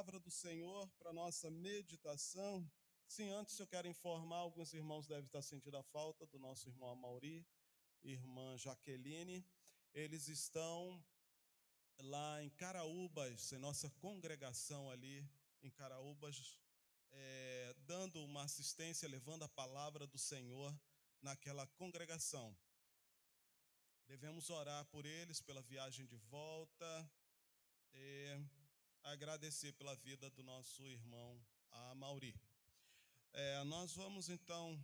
palavra do Senhor para nossa meditação. Sim, antes eu quero informar, alguns irmãos devem estar sentindo a falta do nosso irmão Amauri, irmã Jaqueline. Eles estão lá em Caraúbas, em nossa congregação ali em Caraúbas, é, dando uma assistência, levando a palavra do Senhor naquela congregação. Devemos orar por eles pela viagem de volta e agradecer pela vida do nosso irmão Amauri. É, nós vamos então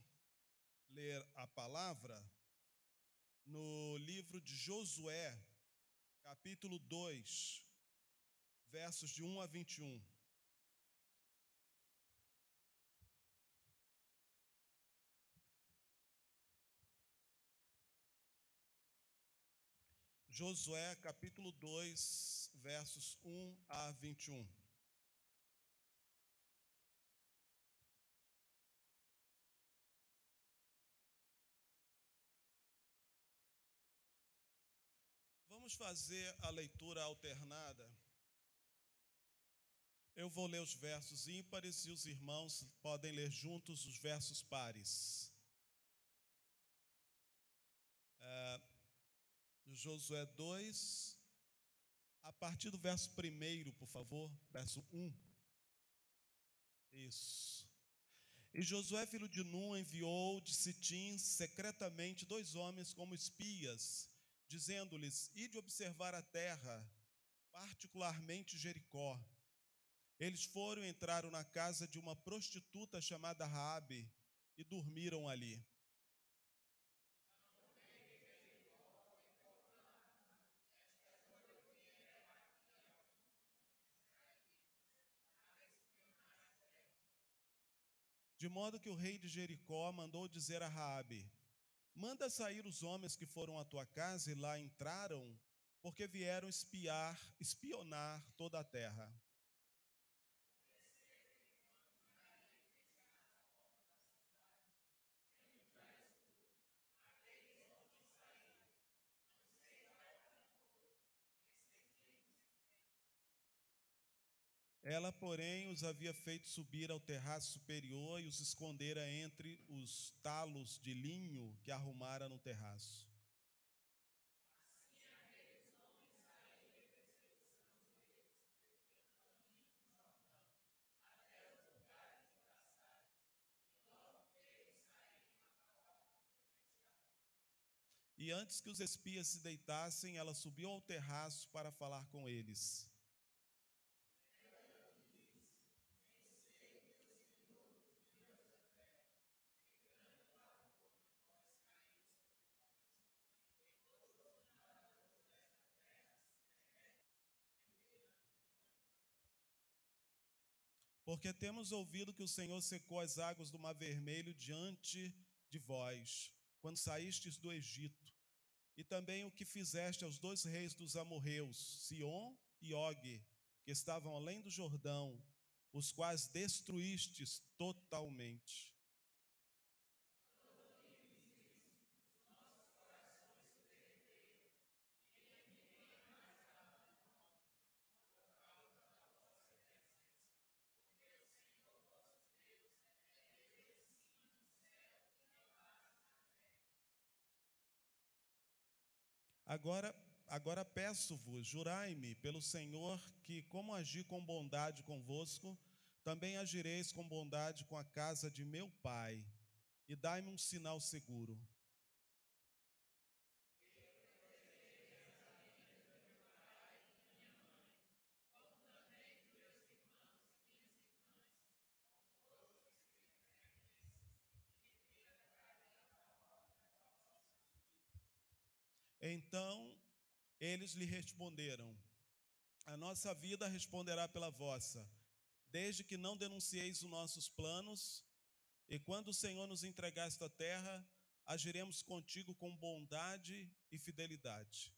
ler a palavra no livro de Josué, capítulo 2, versos de 1 a 21. Josué capítulo 2, versos 1 a 21. Vamos fazer a leitura alternada. Eu vou ler os versos ímpares e os irmãos podem ler juntos os versos pares. É, Josué 2, a partir do verso 1, por favor, verso 1. Isso. E Josué, filho de Nun, enviou de Sitim secretamente dois homens como espias, dizendo-lhes: Ide observar a terra, particularmente Jericó. Eles foram e entraram na casa de uma prostituta chamada Raabe e dormiram ali. De modo que o rei de Jericó mandou dizer a Raabe: Manda sair os homens que foram à tua casa e lá entraram, porque vieram espiar, espionar toda a terra. Ela, porém, os havia feito subir ao terraço superior e os escondera entre os talos de linho que arrumara no terraço. E antes que os espias se deitassem, ela subiu ao terraço para falar com eles. Porque temos ouvido que o Senhor secou as águas do Mar Vermelho diante de vós, quando saístes do Egito, e também o que fizeste aos dois reis dos amorreus, Sion e Og, que estavam além do Jordão, os quais destruístes totalmente. Agora, agora peço-vos, jurai-me pelo Senhor, que como agi com bondade convosco, também agireis com bondade com a casa de meu pai, e dai-me um sinal seguro. Então eles lhe responderam: A nossa vida responderá pela vossa, desde que não denuncieis os nossos planos, e quando o Senhor nos entregar esta terra, agiremos contigo com bondade e fidelidade.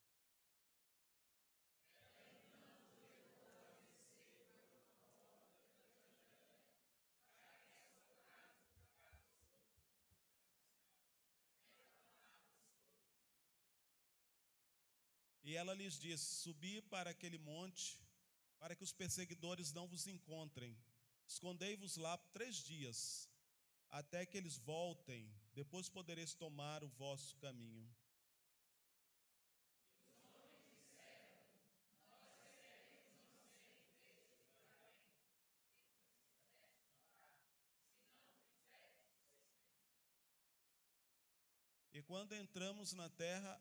Ela lhes disse: Subi para aquele monte para que os perseguidores não vos encontrem. Escondei-vos lá três dias, até que eles voltem, depois podereis tomar o vosso caminho. E quando entramos na terra,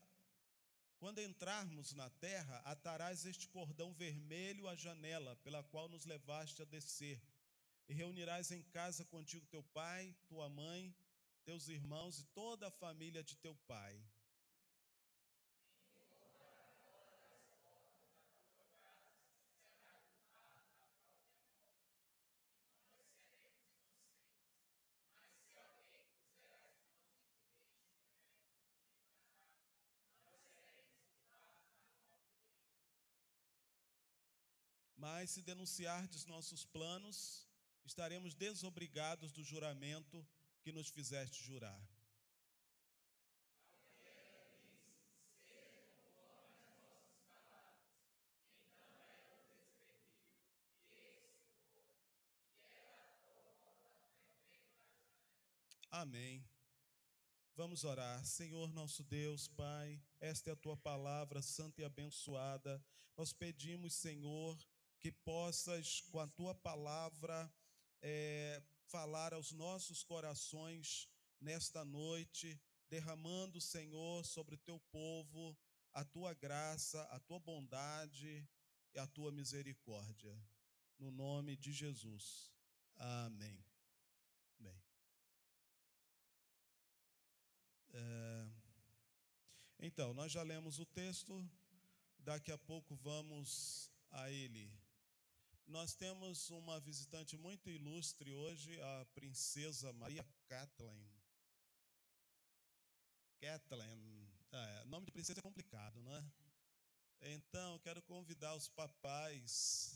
quando entrarmos na terra, atarás este cordão vermelho à janela, pela qual nos levaste a descer, e reunirás em casa contigo teu pai, tua mãe, teus irmãos e toda a família de teu pai. Mas se denunciardes nossos planos, estaremos desobrigados do juramento que nos fizeste jurar. Amém. Vamos orar. Senhor nosso Deus, Pai, esta é a tua palavra santa e abençoada. Nós pedimos, Senhor, que possas, com a tua palavra, é, falar aos nossos corações nesta noite, derramando, Senhor, sobre o teu povo a tua graça, a tua bondade e a tua misericórdia. No nome de Jesus. Amém. Bem. É, então, nós já lemos o texto, daqui a pouco vamos a ele. Nós temos uma visitante muito ilustre hoje, a princesa Maria Kathleen. Kathleen. É, nome de princesa é complicado, não é? Então, quero convidar os papais,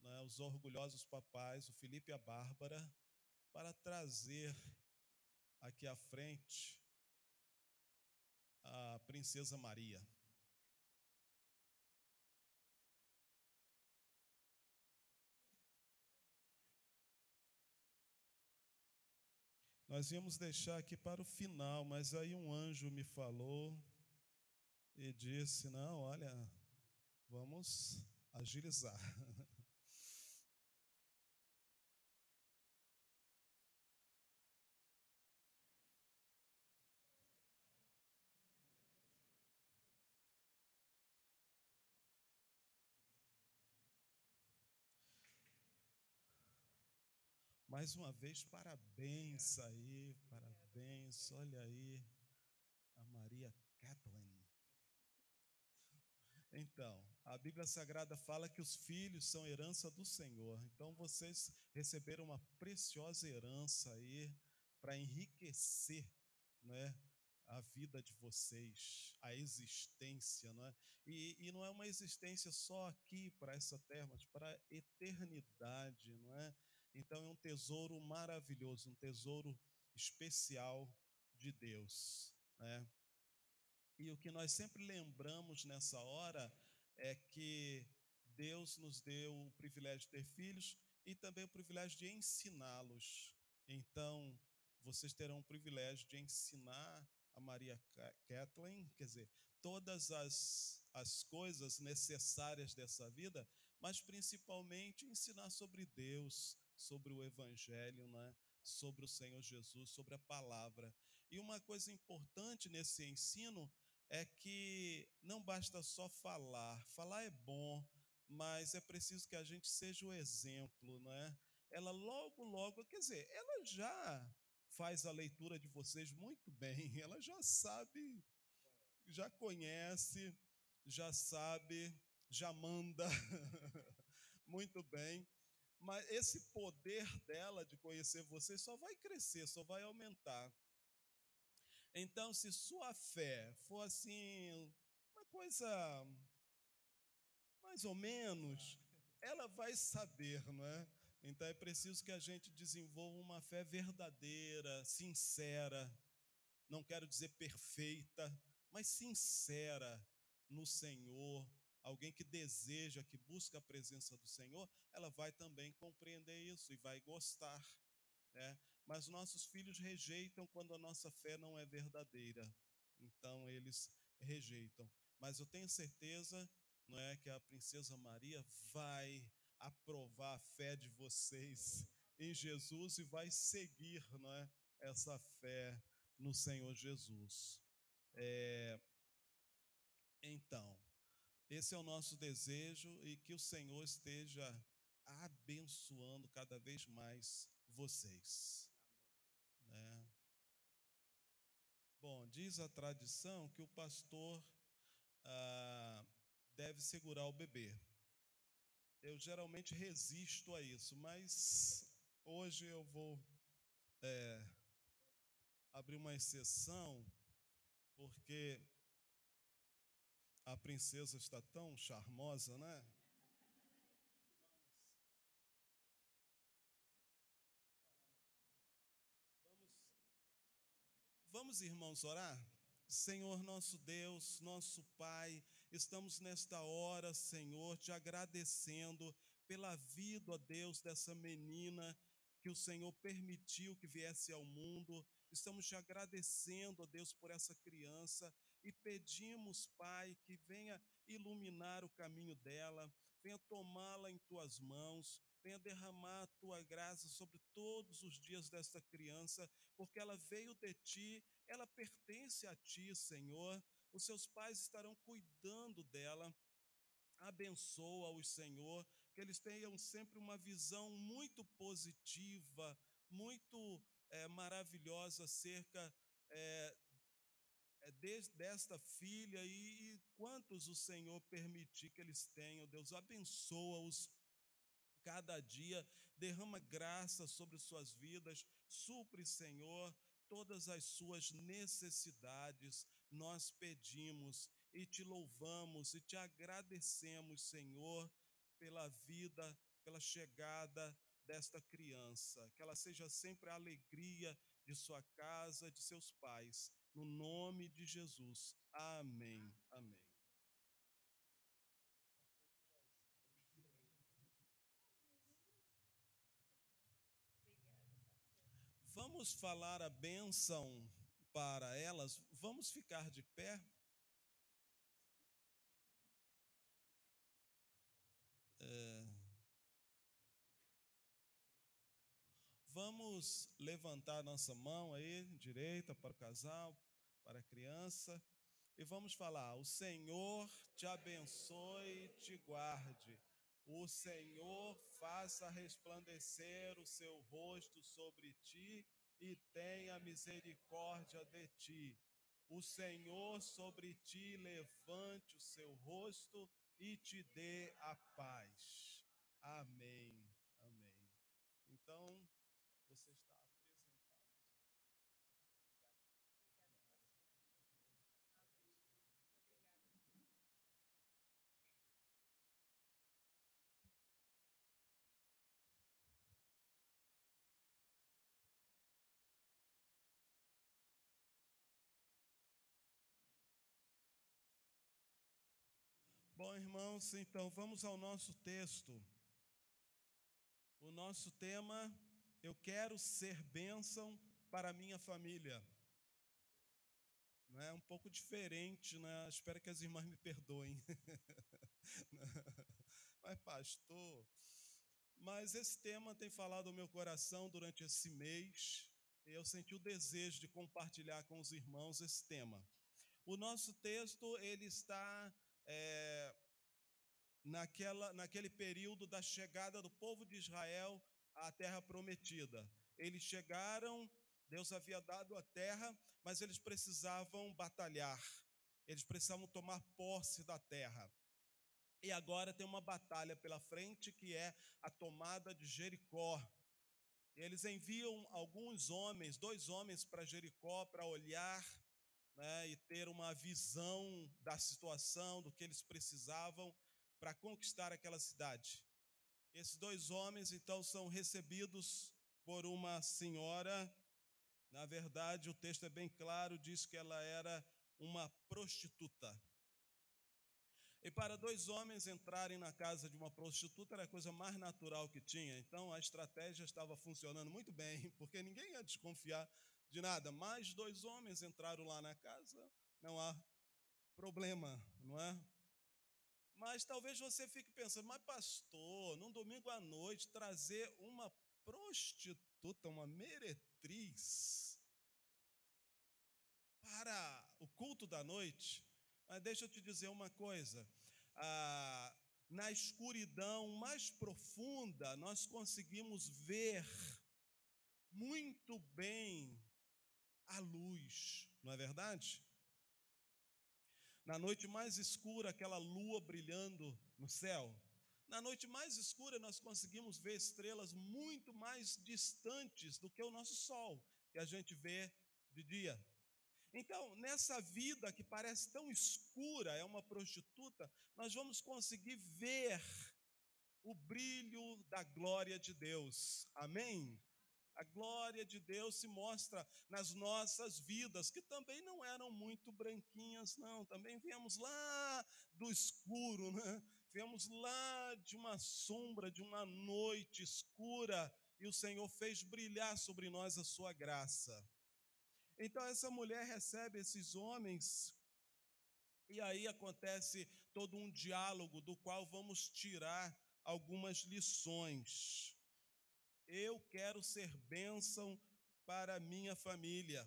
né, os orgulhosos papais, o Felipe e a Bárbara, para trazer aqui à frente a princesa Maria. Nós íamos deixar aqui para o final, mas aí um anjo me falou e disse: Não, olha, vamos agilizar. Mais uma vez, parabéns aí, parabéns. Olha aí, a Maria Kathleen. Então, a Bíblia Sagrada fala que os filhos são herança do Senhor. Então, vocês receberam uma preciosa herança aí para enriquecer, né? a vida de vocês, a existência, não é? E, e não é uma existência só aqui para essa terra, mas para a eternidade, não é? Então é um tesouro maravilhoso, um tesouro especial de Deus, né? E o que nós sempre lembramos nessa hora é que Deus nos deu o privilégio de ter filhos e também o privilégio de ensiná-los. Então, vocês terão o privilégio de ensinar a Maria Kathleen, quer dizer, todas as, as coisas necessárias dessa vida, mas principalmente ensinar sobre Deus, sobre o Evangelho, né? sobre o Senhor Jesus, sobre a palavra. E uma coisa importante nesse ensino é que não basta só falar, falar é bom, mas é preciso que a gente seja o exemplo, não é? Ela logo, logo, quer dizer, ela já faz a leitura de vocês muito bem, ela já sabe, já conhece, já sabe, já manda muito bem. Mas esse poder dela de conhecer você só vai crescer, só vai aumentar. Então, se sua fé for assim, uma coisa mais ou menos, ela vai saber, não é? Então é preciso que a gente desenvolva uma fé verdadeira, sincera, não quero dizer perfeita, mas sincera no Senhor, alguém que deseja, que busca a presença do Senhor, ela vai também compreender isso e vai gostar. Né? Mas nossos filhos rejeitam quando a nossa fé não é verdadeira. Então eles rejeitam. Mas eu tenho certeza, não é, que a princesa Maria vai aprovar a fé de vocês em Jesus e vai seguir, não é, essa fé no Senhor Jesus. É, então, esse é o nosso desejo e que o Senhor esteja abençoando cada vez mais vocês. Né? Bom, diz a tradição que o pastor ah, deve segurar o bebê. Eu geralmente resisto a isso, mas hoje eu vou é, abrir uma exceção, porque a princesa está tão charmosa, né? Vamos, irmãos, orar? Senhor nosso Deus, nosso Pai, estamos nesta hora, Senhor, te agradecendo pela vida, ó Deus, dessa menina que o Senhor permitiu que viesse ao mundo. Estamos te agradecendo, ó Deus, por essa criança e pedimos, Pai, que venha iluminar o caminho dela, venha tomá-la em tuas mãos, venha derramar a tua graça sobre todos os dias desta criança, porque ela veio de ti, ela pertence a ti, Senhor. Os seus pais estarão cuidando dela. Abençoa-os, Senhor, que eles tenham sempre uma visão muito positiva, muito é, maravilhosa acerca é, desta filha e, e quantos o Senhor permitir que eles tenham, Deus abençoa-os cada dia, derrama graça sobre suas vidas, supre, Senhor, todas as suas necessidades. Nós pedimos e te louvamos e te agradecemos, Senhor, pela vida, pela chegada desta criança, que ela seja sempre a alegria de sua casa, de seus pais, no nome de Jesus. Amém. Amém. Vamos falar a bênção para elas. Vamos ficar de pé. É... Vamos levantar nossa mão aí, direita para o casal, para a criança, e vamos falar: O Senhor te abençoe e te guarde. O Senhor faça resplandecer o seu rosto sobre ti e tenha misericórdia de ti. O Senhor sobre ti levante o seu rosto e te dê a paz. Amém. Amém. Então, Bom, irmãos, então vamos ao nosso texto. O nosso tema, eu quero ser bênção para minha família. É um pouco diferente, né? Espero que as irmãs me perdoem. Mas, pastor, mas esse tema tem falado ao meu coração durante esse mês. Eu senti o desejo de compartilhar com os irmãos esse tema. O nosso texto, ele está é, naquela, naquele período da chegada do povo de Israel à terra prometida. Eles chegaram, Deus havia dado a terra, mas eles precisavam batalhar, eles precisavam tomar posse da terra. E agora tem uma batalha pela frente que é a tomada de Jericó. Eles enviam alguns homens, dois homens para Jericó para olhar né, e ter uma visão da situação, do que eles precisavam para conquistar aquela cidade. Esses dois homens então são recebidos por uma senhora. Na verdade, o texto é bem claro, diz que ela era uma prostituta. E para dois homens entrarem na casa de uma prostituta era a coisa mais natural que tinha. Então a estratégia estava funcionando muito bem, porque ninguém ia desconfiar de nada. Mais dois homens entraram lá na casa, não há problema, não é? Mas talvez você fique pensando, mas pastor, num domingo à noite, trazer uma prostituta, uma meretriz, para o culto da noite. Mas deixa eu te dizer uma coisa: ah, na escuridão mais profunda, nós conseguimos ver muito bem a luz, não é verdade? Na noite mais escura, aquela lua brilhando no céu. Na noite mais escura, nós conseguimos ver estrelas muito mais distantes do que o nosso sol, que a gente vê de dia. Então, nessa vida que parece tão escura, é uma prostituta, nós vamos conseguir ver o brilho da glória de Deus. Amém? A glória de Deus se mostra nas nossas vidas, que também não eram muito branquinhas, não. Também viemos lá do escuro, né? Viemos lá de uma sombra, de uma noite escura, e o Senhor fez brilhar sobre nós a sua graça. Então essa mulher recebe esses homens, e aí acontece todo um diálogo do qual vamos tirar algumas lições. Eu quero ser bênção para minha família.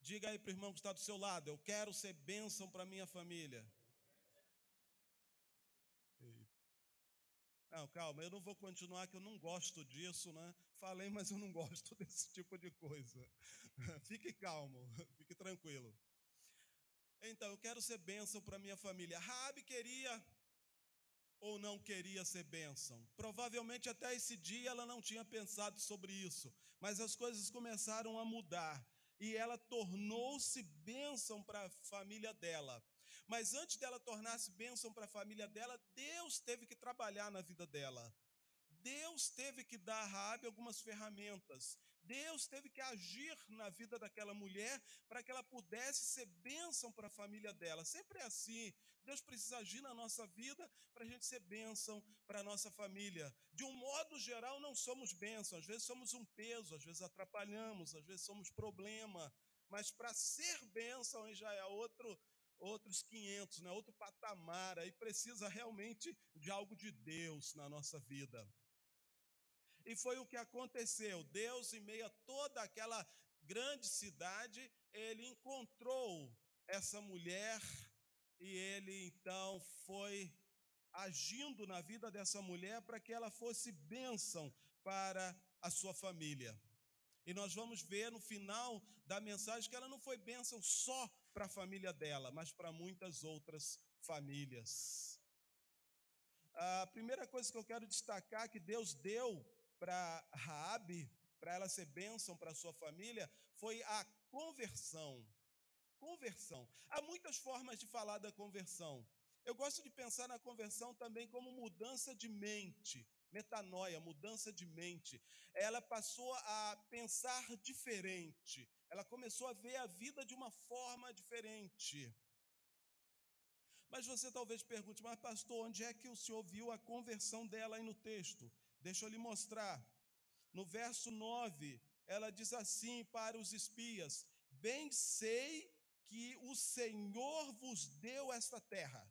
Diga aí para o irmão que está do seu lado: Eu quero ser bênção para minha família. Não, calma, eu não vou continuar, que eu não gosto disso, né? Falei, mas eu não gosto desse tipo de coisa. fique calmo, fique tranquilo. Então, eu quero ser bênção para minha família. Rabi queria ou não queria ser bênção. Provavelmente até esse dia ela não tinha pensado sobre isso, mas as coisas começaram a mudar e ela tornou-se bênção para a família dela. Mas antes dela tornar-se bênção para a família dela, Deus teve que trabalhar na vida dela. Deus teve que dar a Raabe algumas ferramentas. Deus teve que agir na vida daquela mulher para que ela pudesse ser bênção para a família dela. Sempre é assim. Deus precisa agir na nossa vida para a gente ser bênção para a nossa família. De um modo geral, não somos bênção. Às vezes somos um peso, às vezes atrapalhamos, às vezes somos problema. Mas para ser bênção já é outro, outros 500, né? outro patamar. Aí precisa realmente de algo de Deus na nossa vida. E foi o que aconteceu. Deus, em meio a toda aquela grande cidade, ele encontrou essa mulher e ele então foi agindo na vida dessa mulher para que ela fosse bênção para a sua família. E nós vamos ver no final da mensagem que ela não foi bênção só para a família dela, mas para muitas outras famílias. A primeira coisa que eu quero destacar que Deus deu para Raabe, para ela ser bênção para sua família, foi a conversão. Conversão. Há muitas formas de falar da conversão. Eu gosto de pensar na conversão também como mudança de mente, metanoia, mudança de mente. Ela passou a pensar diferente. Ela começou a ver a vida de uma forma diferente. Mas você talvez pergunte, mas pastor, onde é que o senhor viu a conversão dela aí no texto? Deixa eu lhe mostrar. No verso 9, ela diz assim para os espias: Bem sei que o Senhor vos deu esta terra.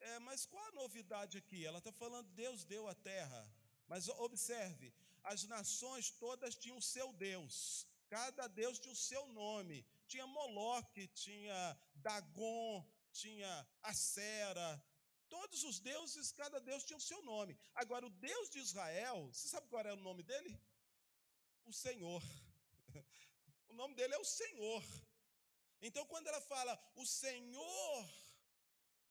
É, mas qual a novidade aqui? Ela está falando Deus deu a terra. Mas observe, as nações todas tinham o seu Deus. Cada Deus tinha o seu nome. Tinha Moloque, tinha Dagon, tinha Acera, Todos os deuses, cada deus tinha o seu nome. Agora, o Deus de Israel, você sabe qual era o nome dele? O Senhor. O nome dele é o Senhor. Então, quando ela fala, o Senhor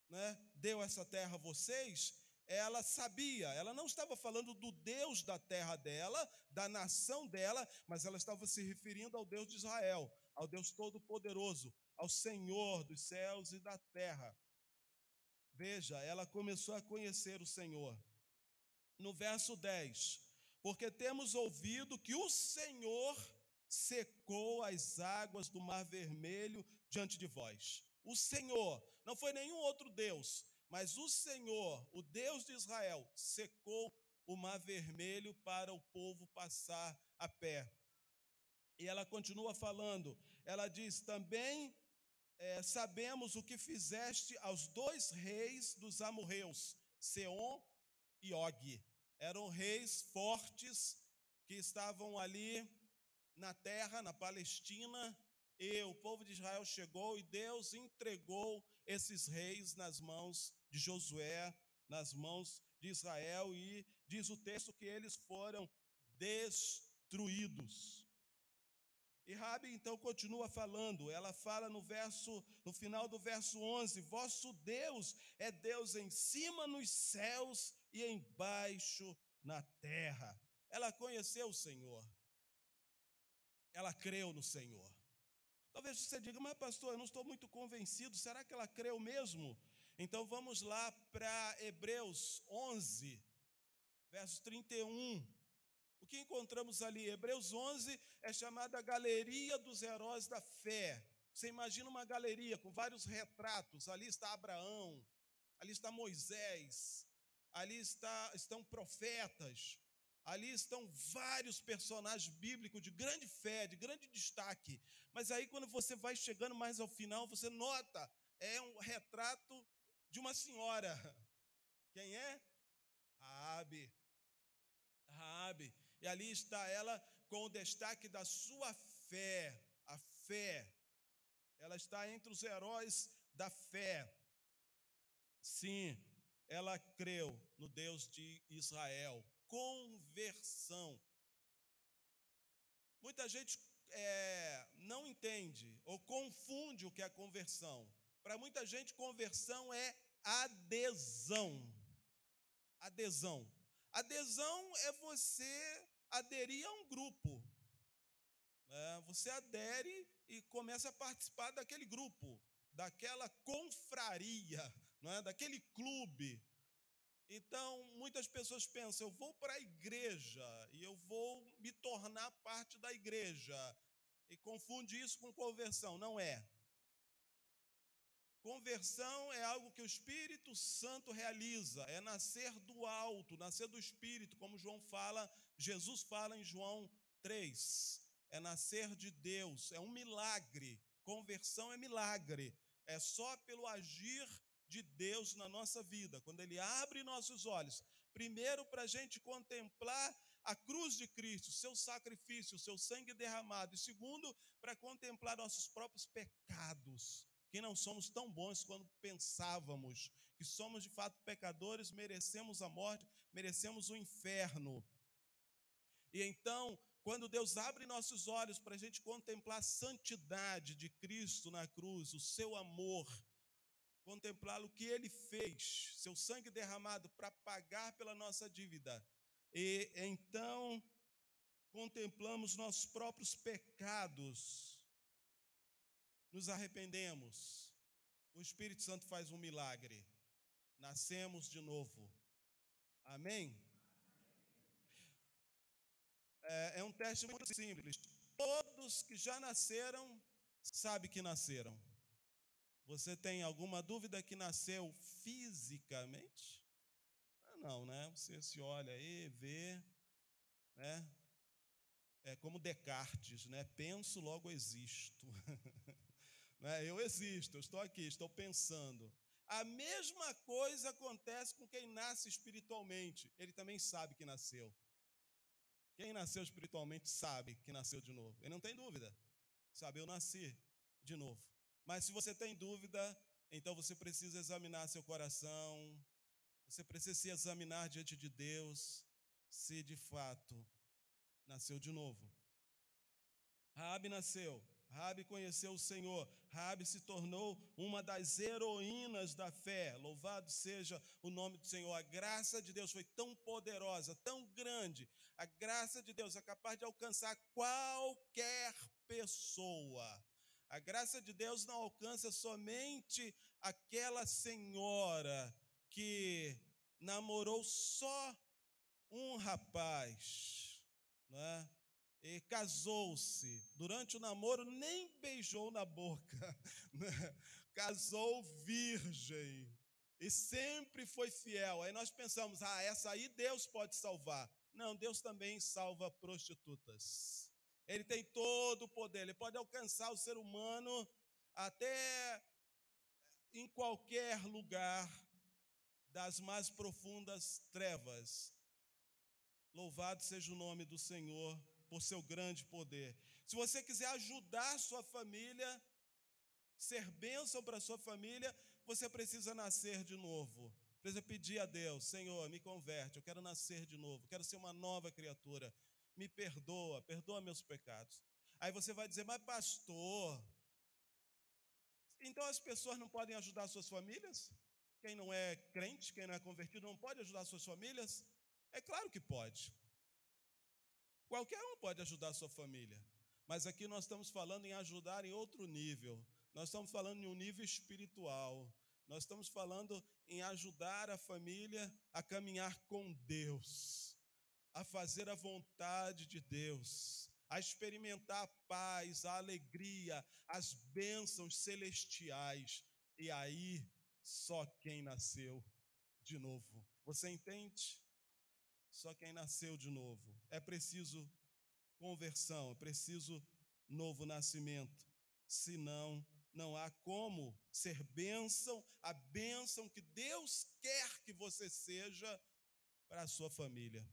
né, deu essa terra a vocês, ela sabia, ela não estava falando do Deus da terra dela, da nação dela, mas ela estava se referindo ao Deus de Israel, ao Deus Todo-Poderoso, ao Senhor dos céus e da terra. Veja, ela começou a conhecer o Senhor. No verso 10, porque temos ouvido que o Senhor secou as águas do Mar Vermelho diante de vós. o Senhor, não foi nenhum outro Deus, mas o Senhor, o Deus de Israel, secou o mar vermelho para o povo passar a pé. E ela continua falando, ela diz: também é, sabemos o que fizeste aos dois reis dos amorreus, Seom e Og. Eram reis fortes que estavam ali na terra, na Palestina, e o povo de Israel chegou e Deus entregou esses reis nas mãos de Josué, nas mãos de Israel, e diz o texto que eles foram destruídos. E Rabi então continua falando, ela fala no verso, no final do verso 11: Vosso Deus é Deus em cima nos céus e embaixo na terra. Ela conheceu o Senhor. Ela creu no Senhor. Talvez você diga, mas pastor, eu não estou muito convencido, será que ela creu mesmo? Então vamos lá para Hebreus 11, verso 31. O que encontramos ali? Hebreus 11 é chamada galeria dos heróis da fé. Você imagina uma galeria com vários retratos. Ali está Abraão, ali está Moisés, ali está, estão profetas, Ali estão vários personagens bíblicos de grande fé, de grande destaque. Mas aí, quando você vai chegando mais ao final, você nota, é um retrato de uma senhora. Quem é? Raabe. Raabe. E ali está ela com o destaque da sua fé, a fé. Ela está entre os heróis da fé. Sim, ela creu no Deus de Israel conversão. Muita gente é, não entende ou confunde o que é conversão. Para muita gente, conversão é adesão. Adesão. Adesão é você aderir a um grupo. Né? Você adere e começa a participar daquele grupo, daquela confraria, não é? daquele clube, então, muitas pessoas pensam, eu vou para a igreja e eu vou me tornar parte da igreja. E confunde isso com conversão. Não é. Conversão é algo que o Espírito Santo realiza, é nascer do alto, nascer do Espírito, como João fala, Jesus fala em João 3. É nascer de Deus, é um milagre. Conversão é milagre. É só pelo agir de Deus na nossa vida, quando Ele abre nossos olhos, primeiro para a gente contemplar a cruz de Cristo, seu sacrifício, seu sangue derramado, e segundo, para contemplar nossos próprios pecados, que não somos tão bons quanto pensávamos, que somos de fato pecadores, merecemos a morte, merecemos o inferno. E então, quando Deus abre nossos olhos para a gente contemplar a santidade de Cristo na cruz, o seu amor, contemplá-lo que ele fez, seu sangue derramado para pagar pela nossa dívida. E então contemplamos nossos próprios pecados, nos arrependemos. O Espírito Santo faz um milagre. Nascemos de novo. Amém? É, é um teste muito simples. Todos que já nasceram sabem que nasceram. Você tem alguma dúvida que nasceu fisicamente? Ah, não, né? Você se olha aí, vê, né? É como Descartes, né? Penso, logo existo. né? Eu existo, eu estou aqui, estou pensando. A mesma coisa acontece com quem nasce espiritualmente. Ele também sabe que nasceu. Quem nasceu espiritualmente sabe que nasceu de novo. Ele não tem dúvida. Sabe, eu nasci de novo. Mas se você tem dúvida, então você precisa examinar seu coração, você precisa se examinar diante de Deus, se de fato nasceu de novo. Rabi nasceu, Rabi conheceu o Senhor, Rabi se tornou uma das heroínas da fé. Louvado seja o nome do Senhor. A graça de Deus foi tão poderosa, tão grande. A graça de Deus é capaz de alcançar qualquer pessoa. A graça de Deus não alcança somente aquela senhora que namorou só um rapaz, né? Casou-se. Durante o namoro, nem beijou na boca, né? casou virgem e sempre foi fiel. Aí nós pensamos, ah, essa aí Deus pode salvar. Não, Deus também salva prostitutas. Ele tem todo o poder, ele pode alcançar o ser humano até em qualquer lugar das mais profundas trevas. Louvado seja o nome do Senhor por seu grande poder. Se você quiser ajudar sua família, ser bênção para sua família, você precisa nascer de novo. Precisa pedir a Deus, Senhor, me converte, eu quero nascer de novo, quero ser uma nova criatura. Me perdoa, perdoa meus pecados. Aí você vai dizer, mas pastor, então as pessoas não podem ajudar suas famílias? Quem não é crente, quem não é convertido, não pode ajudar suas famílias? É claro que pode. Qualquer um pode ajudar a sua família. Mas aqui nós estamos falando em ajudar em outro nível. Nós estamos falando em um nível espiritual. Nós estamos falando em ajudar a família a caminhar com Deus, a fazer a vontade de Deus, a experimentar a paz, a alegria, as bênçãos celestiais. E aí, só quem nasceu de novo. Você entende? Só quem nasceu de novo. É preciso conversão, é preciso novo nascimento. Senão, não há como ser bênção, a bênção que Deus quer que você seja para a sua família.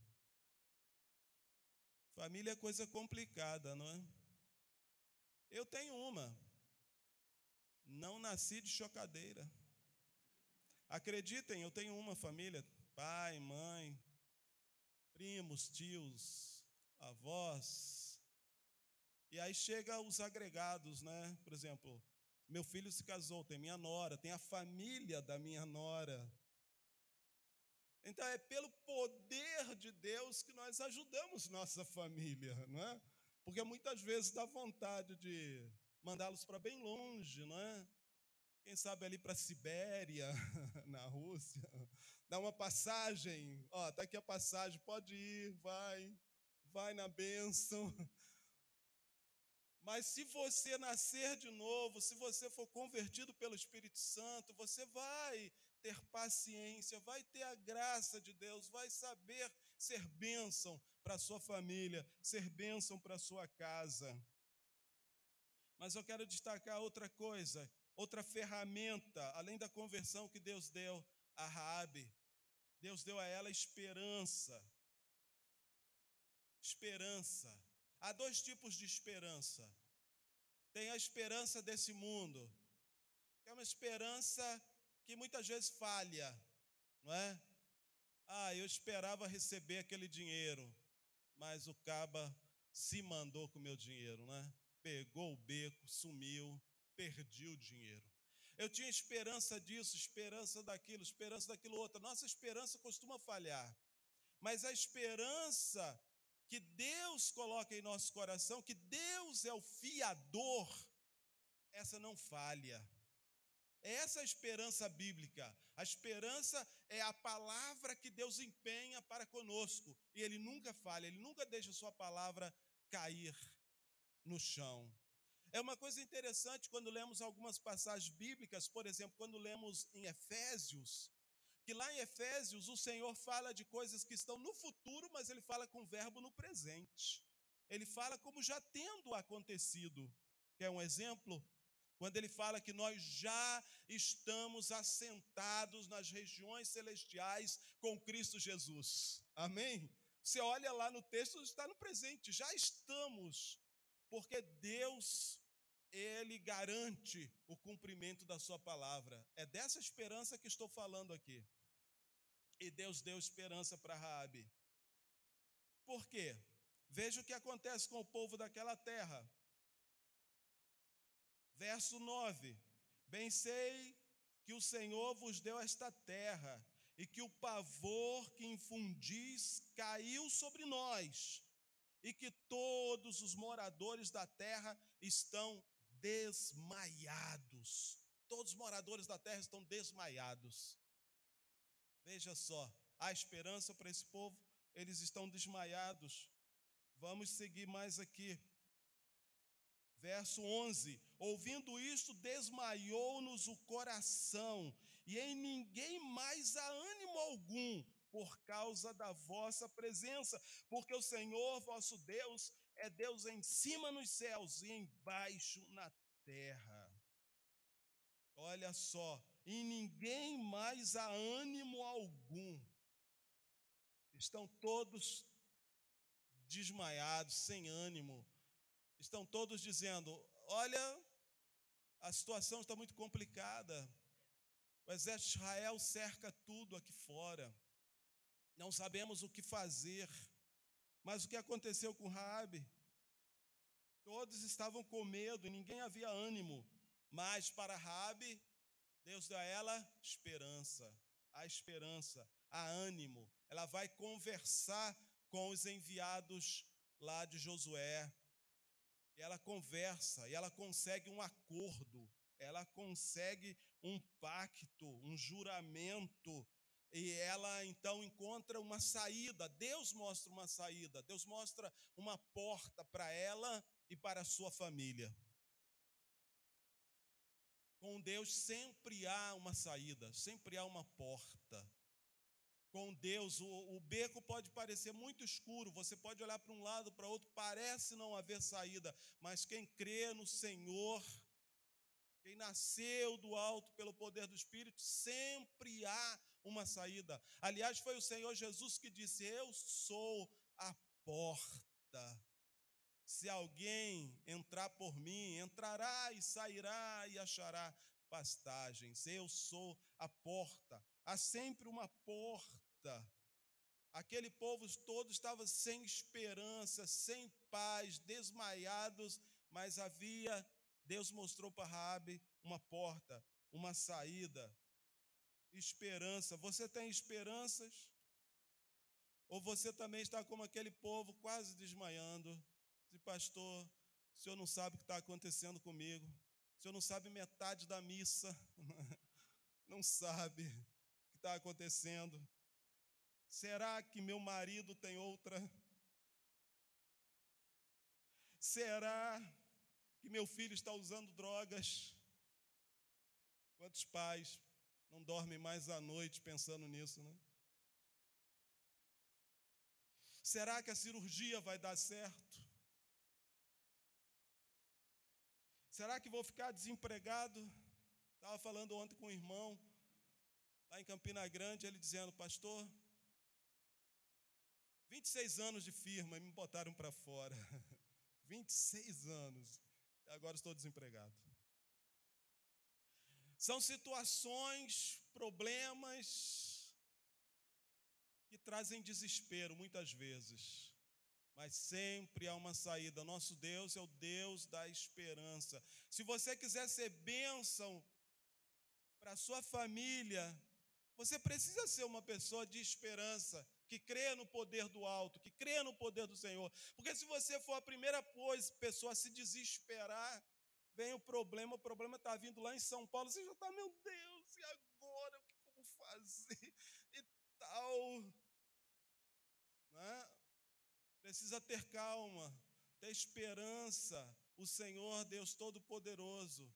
Família é coisa complicada, não é? Eu tenho uma. Não nasci de chocadeira. Acreditem, eu tenho uma família, pai, mãe, primos, tios, avós. E aí chega os agregados, né? Por exemplo, meu filho se casou, tem minha nora, tem a família da minha nora. Então é pelo poder de Deus que nós ajudamos nossa família, não é? Porque muitas vezes dá vontade de mandá-los para bem longe, não é? Quem sabe ali para Sibéria, na Rússia, dá uma passagem, ó, tá aqui a passagem, pode ir, vai, vai na bênção. Mas se você nascer de novo, se você for convertido pelo Espírito Santo, você vai ter paciência, vai ter a graça de Deus, vai saber ser bênção para sua família, ser bênção para sua casa. Mas eu quero destacar outra coisa, outra ferramenta, além da conversão que Deus deu a Raabe. Deus deu a ela esperança. Esperança. Há dois tipos de esperança. Tem a esperança desse mundo, que é uma esperança que muitas vezes falha, não é? Ah, eu esperava receber aquele dinheiro, mas o caba se mandou com o meu dinheiro, né? Pegou o beco, sumiu, perdi o dinheiro. Eu tinha esperança disso, esperança daquilo, esperança daquilo outro. Nossa esperança costuma falhar. Mas a esperança que Deus coloca em nosso coração, que Deus é o fiador, essa não falha. É essa a esperança bíblica. A esperança é a palavra que Deus empenha para conosco. E Ele nunca falha, Ele nunca deixa a Sua palavra cair no chão. É uma coisa interessante quando lemos algumas passagens bíblicas, por exemplo, quando lemos em Efésios, que lá em Efésios o Senhor fala de coisas que estão no futuro, mas ele fala com o verbo no presente. Ele fala como já tendo acontecido. Quer um exemplo? Quando ele fala que nós já estamos assentados nas regiões celestiais com Cristo Jesus. Amém? Você olha lá no texto, está no presente, já estamos. Porque Deus ele garante o cumprimento da sua palavra. É dessa esperança que estou falando aqui. E Deus deu esperança para Raabe. Por quê? Veja o que acontece com o povo daquela terra. Verso 9: Bem sei que o Senhor vos deu esta terra, e que o pavor que infundis caiu sobre nós, e que todos os moradores da terra estão desmaiados. Todos os moradores da terra estão desmaiados. Veja só, há esperança para esse povo, eles estão desmaiados. Vamos seguir mais aqui. Verso 11: Ouvindo isto, desmaiou-nos o coração, e em ninguém mais há ânimo algum, por causa da vossa presença, porque o Senhor vosso Deus é Deus em cima nos céus e embaixo na terra. Olha só, em ninguém mais há ânimo algum. Estão todos desmaiados, sem ânimo. Estão todos dizendo: Olha, a situação está muito complicada. O exército de Israel cerca tudo aqui fora. Não sabemos o que fazer. Mas o que aconteceu com Raabe? Todos estavam com medo e ninguém havia ânimo. Mas para Raabe, Deus dá a ela esperança, a esperança, a ânimo. Ela vai conversar com os enviados lá de Josué. E ela conversa, e ela consegue um acordo, ela consegue um pacto, um juramento, e ela então encontra uma saída. Deus mostra uma saída, Deus mostra uma porta para ela e para a sua família. Com Deus sempre há uma saída, sempre há uma porta. Com Deus, o, o beco pode parecer muito escuro, você pode olhar para um lado, para outro, parece não haver saída, mas quem crê no Senhor, quem nasceu do alto pelo poder do Espírito, sempre há uma saída. Aliás, foi o Senhor Jesus que disse: Eu sou a porta. Se alguém entrar por mim, entrará e sairá e achará pastagens. Eu sou a porta. Há sempre uma porta. Aquele povo todo estava sem esperança, sem paz, desmaiados, mas havia, Deus mostrou para Rabi uma porta, uma saída. Esperança. Você tem esperanças? Ou você também está como aquele povo quase desmaiando? Diz, pastor, o senhor não sabe o que está acontecendo comigo. O senhor não sabe metade da missa. Não sabe o que está acontecendo. Será que meu marido tem outra? Será que meu filho está usando drogas? Quantos pais não dormem mais à noite pensando nisso, né? Será que a cirurgia vai dar certo? Será que vou ficar desempregado? Estava falando ontem com um irmão, lá em Campina Grande, ele dizendo, pastor, 26 anos de firma e me botaram para fora. 26 anos. E agora estou desempregado. São situações, problemas que trazem desespero muitas vezes mas sempre há uma saída. Nosso Deus é o Deus da esperança. Se você quiser ser bênção para sua família, você precisa ser uma pessoa de esperança, que crê no poder do alto, que crê no poder do Senhor. Porque se você for a primeira pessoa a se desesperar, vem o problema, o problema está vindo lá em São Paulo, você já está, meu Deus, e agora? O que vou fazer? E tal. Né? Precisa ter calma, ter esperança. O Senhor, Deus Todo-Poderoso,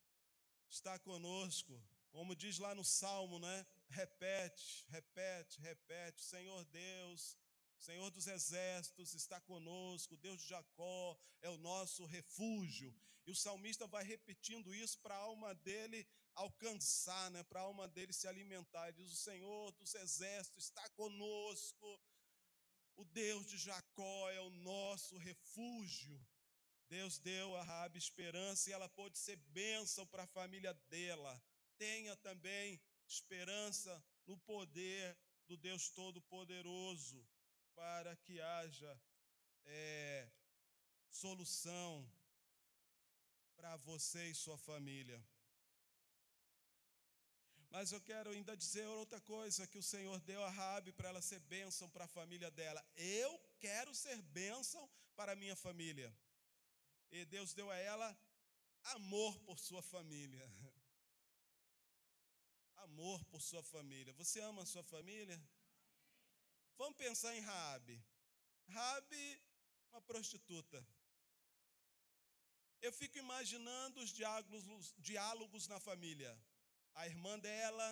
está conosco. Como diz lá no Salmo, né? Repete, repete, repete. Senhor Deus, Senhor dos exércitos está conosco, Deus de Jacó é o nosso refúgio. E o salmista vai repetindo isso para a alma dele alcançar, né? para a alma dele se alimentar. Ele diz: O Senhor dos exércitos está conosco, o Deus de Jacó é o nosso refúgio. Deus deu a Rabi esperança e ela pôde ser bênção para a família dela. Tenha também esperança no poder do Deus Todo-Poderoso para que haja é, solução para você e sua família. Mas eu quero ainda dizer outra coisa que o Senhor deu a Rabi para ela ser bênção para a família dela. Eu quero ser bênção para a minha família. E Deus deu a ela amor por sua família. Amor por sua família. Você ama a sua família? Vamos pensar em Rabi. Rabi uma prostituta. Eu fico imaginando os diálogos, diálogos na família. A irmã dela,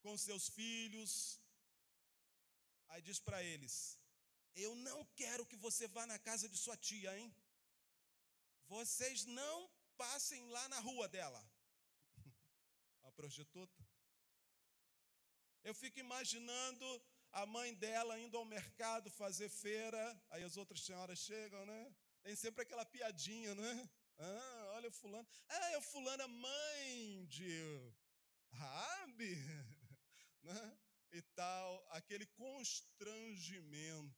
com seus filhos, aí diz para eles: Eu não quero que você vá na casa de sua tia, hein? Vocês não passem lá na rua dela. A prostituta. Eu fico imaginando a mãe dela indo ao mercado fazer feira, aí as outras senhoras chegam, né? Tem sempre aquela piadinha, né? Ah, olha o fulano. Ah, é o fulano a mãe de Rabi, né? E tal, aquele constrangimento.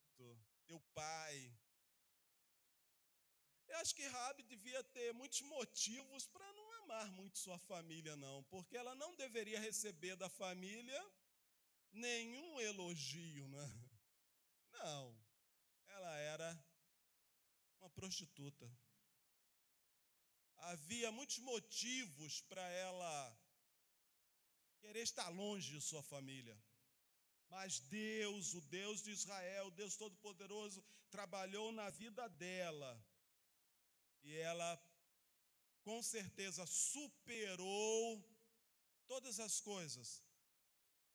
Teu pai. Eu acho que Rabi devia ter muitos motivos para não amar muito sua família, não, porque ela não deveria receber da família nenhum elogio, né? Não, ela era uma prostituta. Havia muitos motivos para ela querer estar longe de sua família. Mas Deus, o Deus de Israel, Deus Todo-Poderoso, trabalhou na vida dela. E ela, com certeza, superou todas as coisas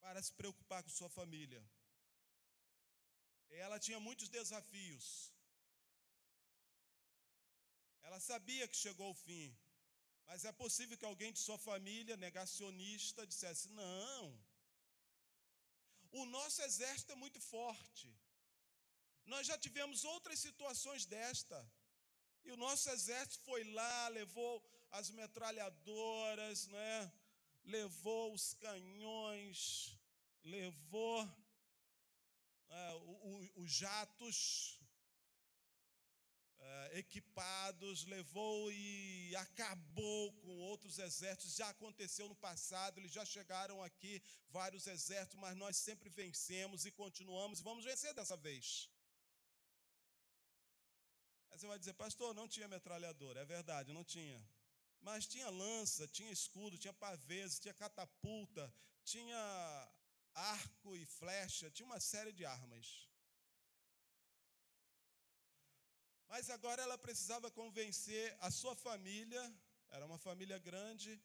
para se preocupar com sua família. Ela tinha muitos desafios. Ela sabia que chegou o fim, mas é possível que alguém de sua família, negacionista, dissesse: não, o nosso exército é muito forte. Nós já tivemos outras situações desta. E o nosso exército foi lá, levou as metralhadoras, né? Levou os canhões, levou é, os jatos é, equipados, levou e acabou com outros exércitos. Já aconteceu no passado, eles já chegaram aqui, vários exércitos, mas nós sempre vencemos e continuamos e vamos vencer dessa vez. Aí você vai dizer, pastor, não tinha metralhadora. É verdade, não tinha. Mas tinha lança, tinha escudo, tinha pavês, tinha catapulta, tinha arco e flecha, tinha uma série de armas. Mas agora ela precisava convencer a sua família, era uma família grande.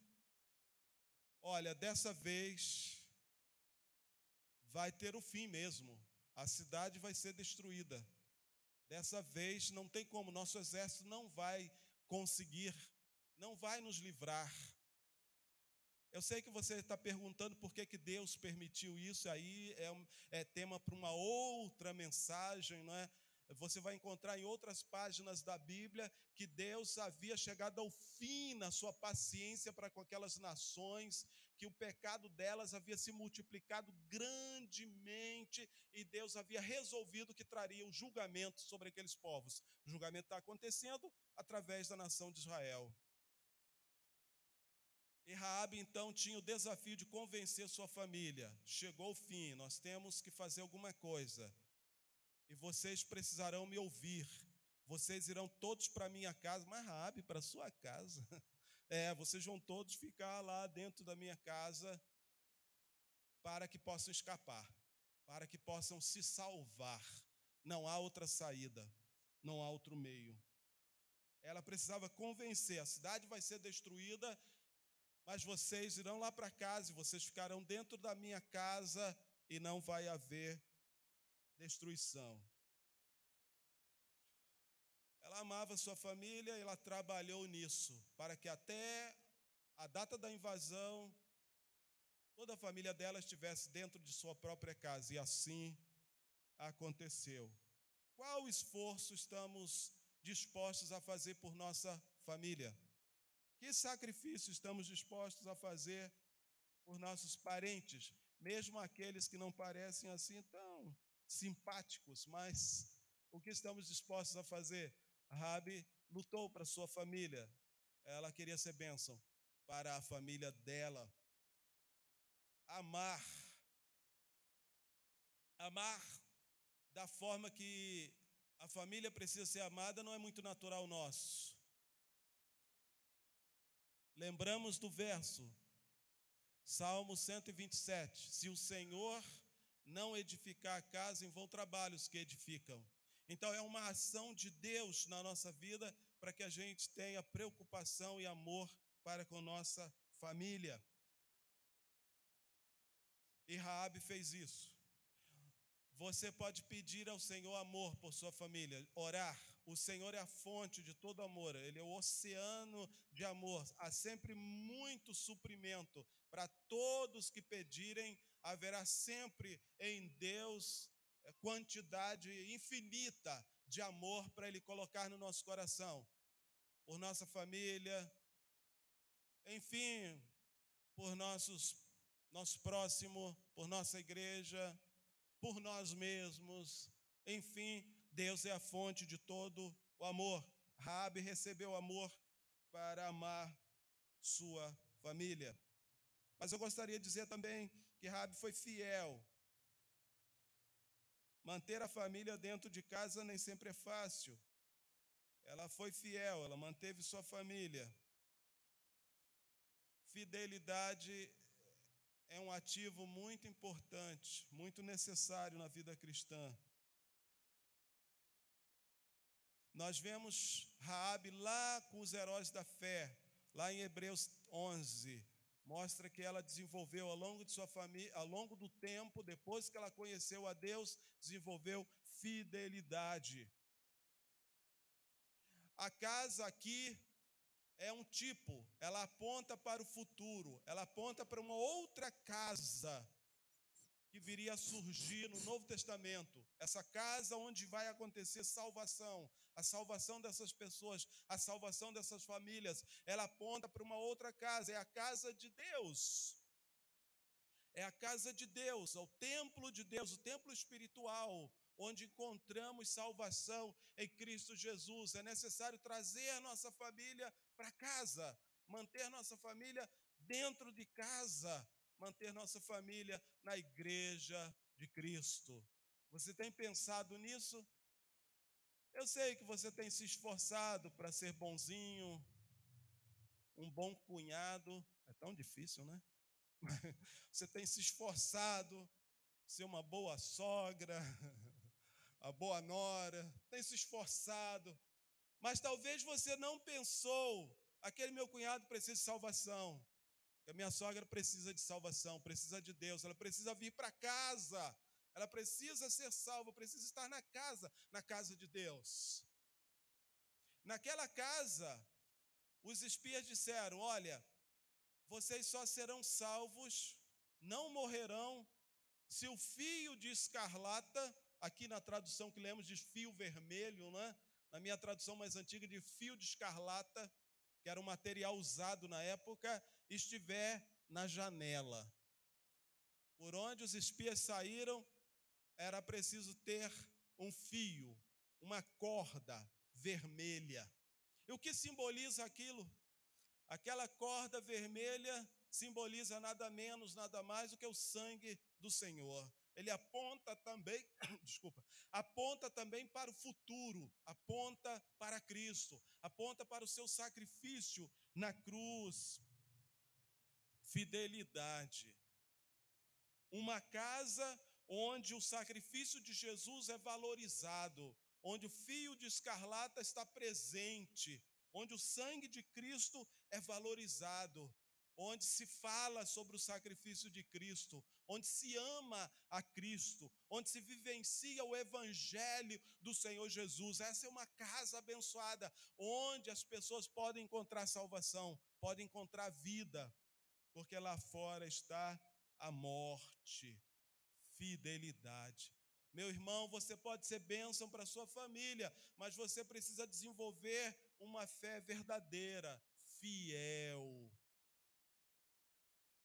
Olha, dessa vez vai ter o fim mesmo, a cidade vai ser destruída. Dessa vez não tem como, nosso exército não vai conseguir não vai nos livrar. Eu sei que você está perguntando por que, que Deus permitiu isso, aí é, é tema para uma outra mensagem, não é? Você vai encontrar em outras páginas da Bíblia que Deus havia chegado ao fim na sua paciência para com aquelas nações, que o pecado delas havia se multiplicado grandemente e Deus havia resolvido que traria o julgamento sobre aqueles povos. O julgamento está acontecendo através da nação de Israel. E Raabe então tinha o desafio de convencer sua família. Chegou o fim, nós temos que fazer alguma coisa. E vocês precisarão me ouvir. Vocês irão todos para minha casa, mas Raabe para sua casa. É, vocês vão todos ficar lá dentro da minha casa para que possam escapar, para que possam se salvar. Não há outra saída, não há outro meio. Ela precisava convencer, a cidade vai ser destruída mas vocês irão lá para casa e vocês ficarão dentro da minha casa e não vai haver destruição. Ela amava sua família e ela trabalhou nisso, para que até a data da invasão, toda a família dela estivesse dentro de sua própria casa, e assim aconteceu. Qual esforço estamos dispostos a fazer por nossa família? Que sacrifício estamos dispostos a fazer por nossos parentes, mesmo aqueles que não parecem assim tão simpáticos, mas o que estamos dispostos a fazer? Rabi lutou para sua família, ela queria ser bênção para a família dela. Amar, amar da forma que a família precisa ser amada não é muito natural nosso. Lembramos do verso, Salmo 127. Se o Senhor não edificar a casa, em vão trabalhos que edificam. Então é uma ação de Deus na nossa vida para que a gente tenha preocupação e amor para com nossa família. E Raabe fez isso. Você pode pedir ao Senhor amor por sua família, orar. O Senhor é a fonte de todo amor, Ele é o oceano de amor. Há sempre muito suprimento para todos que pedirem, haverá sempre em Deus eh, quantidade infinita de amor para Ele colocar no nosso coração, por nossa família, enfim, por nossos, nosso próximo, por nossa igreja por nós mesmos. Enfim, Deus é a fonte de todo o amor. Rabi recebeu amor para amar sua família. Mas eu gostaria de dizer também que Rabi foi fiel. Manter a família dentro de casa nem sempre é fácil. Ela foi fiel, ela manteve sua família. Fidelidade é um ativo muito importante, muito necessário na vida cristã. Nós vemos Raabe lá com os heróis da fé, lá em Hebreus 11, mostra que ela desenvolveu ao longo de sua família, ao longo do tempo, depois que ela conheceu a Deus, desenvolveu fidelidade. A casa aqui é um tipo, ela aponta para o futuro, ela aponta para uma outra casa que viria a surgir no Novo Testamento. Essa casa onde vai acontecer salvação, a salvação dessas pessoas, a salvação dessas famílias. Ela aponta para uma outra casa, é a casa de Deus. É a casa de Deus, é o templo de Deus, o templo espiritual, onde encontramos salvação em Cristo Jesus. É necessário trazer nossa família para casa, manter nossa família dentro de casa, manter nossa família na igreja de Cristo. Você tem pensado nisso? Eu sei que você tem se esforçado para ser bonzinho, um bom cunhado, é tão difícil, né? Você tem se esforçado ser uma boa sogra, a boa nora, tem se esforçado, mas talvez você não pensou, aquele meu cunhado precisa de salvação, a minha sogra precisa de salvação, precisa de Deus, ela precisa vir para casa, ela precisa ser salva, precisa estar na casa, na casa de Deus. Naquela casa, os espias disseram: Olha, vocês só serão salvos, não morrerão, se o fio de escarlata Aqui na tradução que lemos de fio vermelho, né? na minha tradução mais antiga, de fio de escarlata, que era um material usado na época, estiver na janela. Por onde os espias saíram, era preciso ter um fio, uma corda vermelha. E o que simboliza aquilo? Aquela corda vermelha simboliza nada menos, nada mais do que o sangue do Senhor ele aponta também, desculpa, aponta também para o futuro, aponta para Cristo, aponta para o seu sacrifício na cruz. Fidelidade. Uma casa onde o sacrifício de Jesus é valorizado, onde o fio de escarlata está presente, onde o sangue de Cristo é valorizado, onde se fala sobre o sacrifício de Cristo, onde se ama a Cristo, onde se vivencia o evangelho do Senhor Jesus. Essa é uma casa abençoada, onde as pessoas podem encontrar salvação, podem encontrar vida, porque lá fora está a morte, fidelidade. Meu irmão, você pode ser bênção para sua família, mas você precisa desenvolver uma fé verdadeira, fiel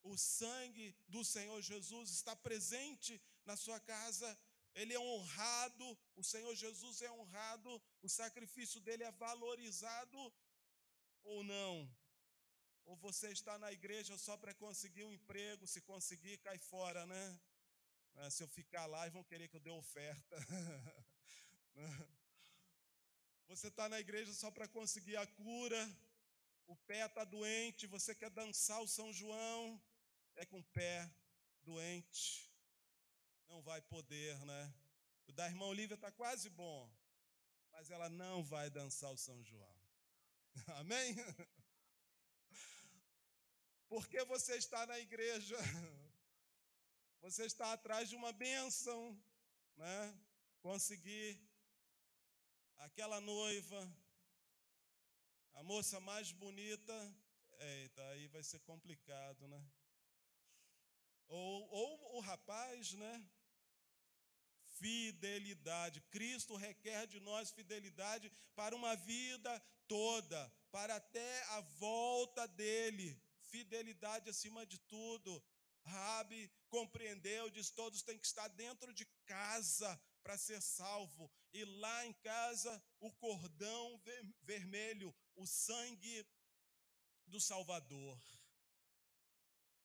o sangue do Senhor Jesus está presente na sua casa, ele é honrado, o Senhor Jesus é honrado, o sacrifício dele é valorizado ou não? Ou você está na igreja só para conseguir um emprego, se conseguir, cai fora, né? Ah, se eu ficar lá, vão querer que eu dê oferta. Você está na igreja só para conseguir a cura, o pé está doente, você quer dançar o São João, é com o pé doente, não vai poder, né? O da irmã Olivia está quase bom, mas ela não vai dançar o São João. Amém? Porque você está na igreja, você está atrás de uma bênção, né? Conseguir aquela noiva, a moça mais bonita, eita, aí vai ser complicado, né? Ou, ou o rapaz, né? Fidelidade. Cristo requer de nós fidelidade para uma vida toda, para até a volta dele. Fidelidade acima de tudo. Rabi compreendeu, diz: todos têm que estar dentro de casa para ser salvo. E lá em casa, o cordão vermelho, o sangue do Salvador,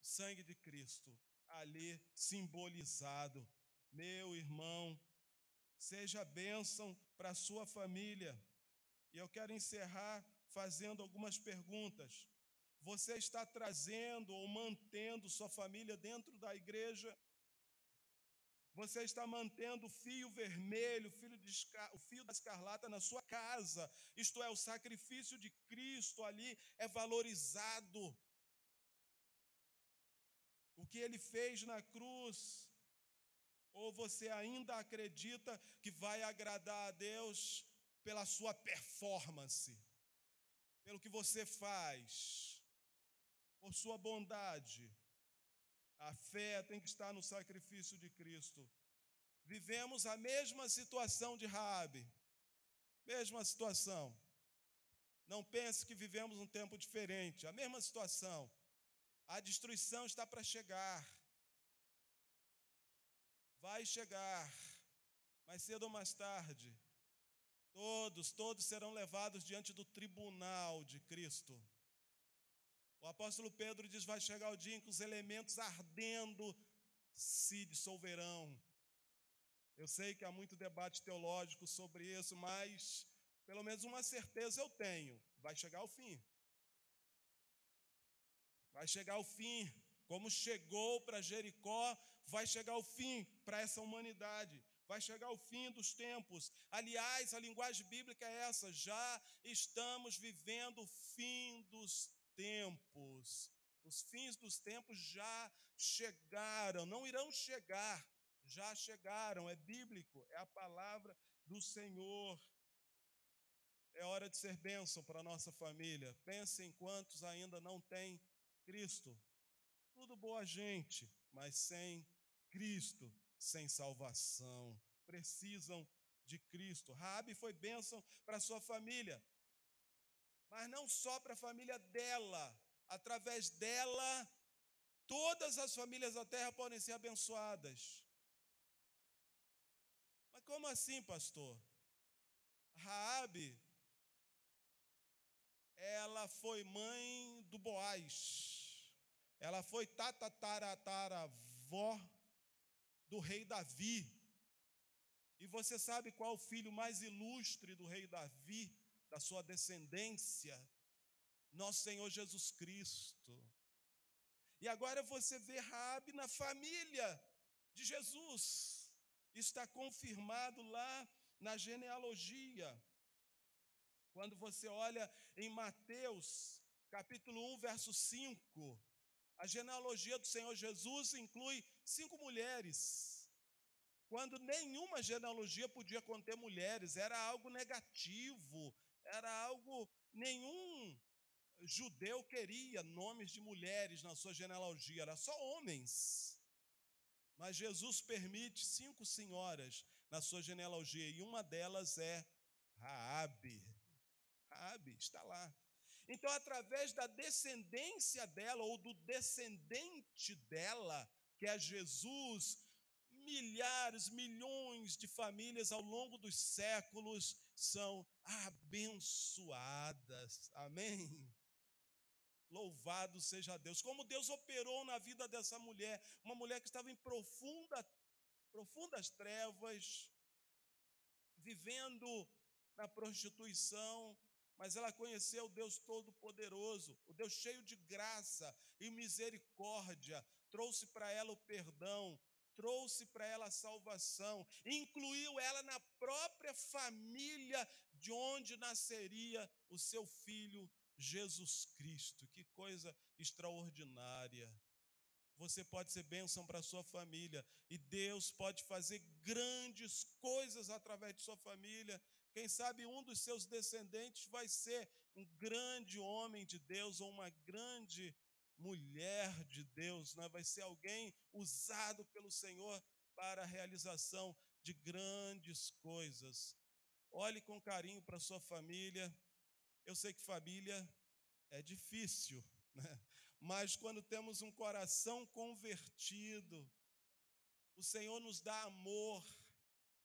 o sangue de Cristo, ali simbolizado. Meu irmão, seja bênção para a sua família. E eu quero encerrar fazendo algumas perguntas. Você está trazendo ou mantendo sua família dentro da igreja? Você está mantendo o fio vermelho, o fio, da escarlata na sua casa. Isto é, o sacrifício de Cristo ali é valorizado. O que ele fez na cruz. Ou você ainda acredita que vai agradar a Deus pela sua performance, pelo que você faz, por sua bondade? A fé tem que estar no sacrifício de Cristo. Vivemos a mesma situação de Raabe. Mesma situação. Não pense que vivemos um tempo diferente. A mesma situação. A destruição está para chegar. Vai chegar. Mais cedo ou mais tarde. Todos, todos serão levados diante do tribunal de Cristo. O apóstolo Pedro diz: vai chegar o dia em que os elementos ardendo se dissolverão. Eu sei que há muito debate teológico sobre isso, mas pelo menos uma certeza eu tenho: vai chegar o fim. Vai chegar o fim. Como chegou para Jericó, vai chegar o fim para essa humanidade. Vai chegar o fim dos tempos. Aliás, a linguagem bíblica é essa: já estamos vivendo o fim dos tempos. Os fins dos tempos já chegaram, não irão chegar, já chegaram. É bíblico, é a palavra do Senhor. É hora de ser bênção para a nossa família. Pense em quantos ainda não têm Cristo. Tudo boa gente, mas sem Cristo, sem salvação. Precisam de Cristo. Rabi foi bênção para sua família, mas não só para a família dela, através dela, todas as famílias da terra podem ser abençoadas. Mas como assim, pastor? Raabe ela foi mãe do Boaz. Ela foi tatatataravó do rei Davi. E você sabe qual o filho mais ilustre do rei Davi? Da sua descendência, nosso Senhor Jesus Cristo. E agora você vê Raabe na família de Jesus. Está confirmado lá na genealogia. Quando você olha em Mateus, capítulo 1, verso 5, a genealogia do Senhor Jesus inclui cinco mulheres quando nenhuma genealogia podia conter mulheres, era algo negativo, era algo nenhum judeu queria nomes de mulheres na sua genealogia, era só homens. Mas Jesus permite cinco senhoras na sua genealogia e uma delas é Raabe. Raabe está lá. Então, através da descendência dela ou do descendente dela, que é Jesus, milhares, milhões de famílias ao longo dos séculos são abençoadas. Amém? Louvado seja Deus. Como Deus operou na vida dessa mulher, uma mulher que estava em profunda, profundas trevas, vivendo na prostituição, mas ela conheceu o Deus Todo-Poderoso, o Deus cheio de graça e misericórdia, trouxe para ela o perdão, trouxe para ela a salvação, incluiu ela na própria família de onde nasceria o seu filho Jesus Cristo. Que coisa extraordinária. Você pode ser bênção para a sua família e Deus pode fazer grandes coisas através de sua família. Quem sabe um dos seus descendentes vai ser um grande homem de Deus ou uma grande mulher de Deus, né? vai ser alguém usado pelo Senhor para a realização de grandes coisas. Olhe com carinho para sua família. Eu sei que família é difícil, né? mas quando temos um coração convertido, o Senhor nos dá amor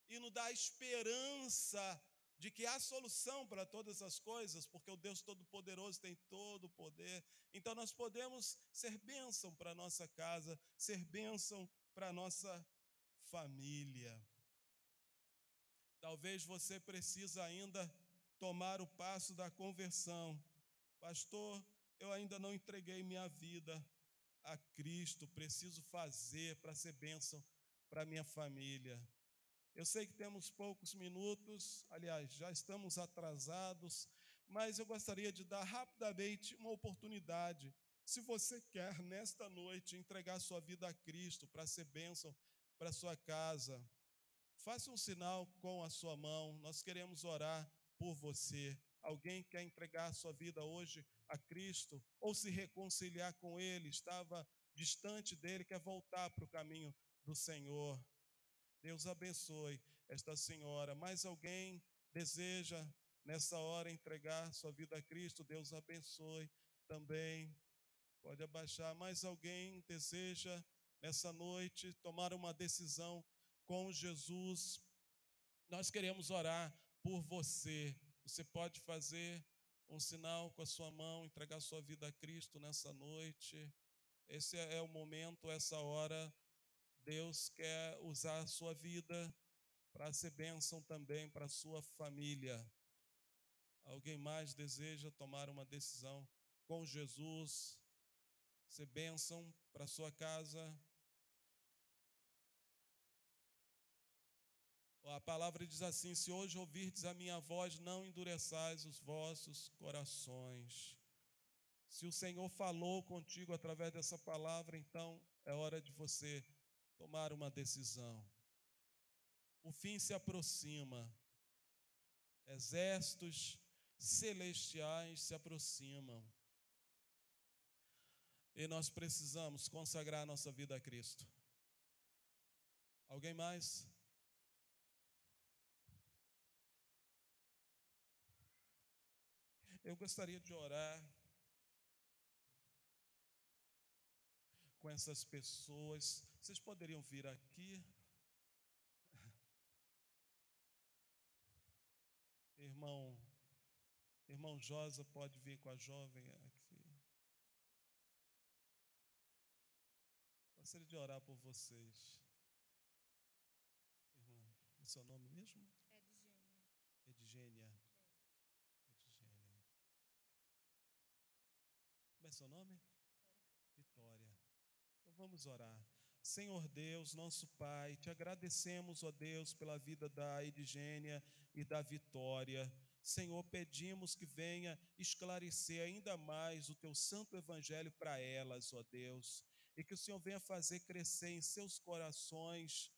e nos dá esperança de que há solução para todas as coisas, porque o Deus Todo-Poderoso tem todo o poder. Então nós podemos ser bênção para a nossa casa, ser bênção para a nossa família. Talvez você precise ainda tomar o passo da conversão. Pastor, eu ainda não entreguei minha vida a Cristo, preciso fazer para ser bênção para minha família. Eu sei que temos poucos minutos, aliás, já estamos atrasados, mas eu gostaria de dar rapidamente uma oportunidade. Se você quer, nesta noite, entregar sua vida a Cristo para ser bênção para sua casa, faça um sinal com a sua mão, nós queremos orar por você. Alguém quer entregar sua vida hoje a Cristo ou se reconciliar com Ele, estava distante dele, quer voltar para o caminho do Senhor. Deus abençoe esta senhora. Mais alguém deseja nessa hora entregar sua vida a Cristo? Deus abençoe também. Pode abaixar. Mais alguém deseja nessa noite tomar uma decisão com Jesus? Nós queremos orar por você. Você pode fazer um sinal com a sua mão, entregar sua vida a Cristo nessa noite. Esse é o momento, essa hora Deus quer usar a sua vida para ser bênção também para a sua família. Alguém mais deseja tomar uma decisão com Jesus, ser bênção para a sua casa? A palavra diz assim: Se hoje ouvirdes a minha voz, não endureçais os vossos corações. Se o Senhor falou contigo através dessa palavra, então é hora de você tomar uma decisão. O fim se aproxima. Exércitos celestiais se aproximam. E nós precisamos consagrar nossa vida a Cristo. Alguém mais? Eu gostaria de orar com essas pessoas. Vocês poderiam vir aqui? Irmão, irmão Josa pode vir com a jovem aqui. Gostaria de orar por vocês. Irmã, o seu nome mesmo? Edgênia. Edgênia. Edgênia. Como é seu nome? Vamos orar. Senhor Deus, nosso Pai, te agradecemos, ó Deus, pela vida da Edgênia e da Vitória. Senhor, pedimos que venha esclarecer ainda mais o teu santo evangelho para elas, ó Deus, e que o Senhor venha fazer crescer em seus corações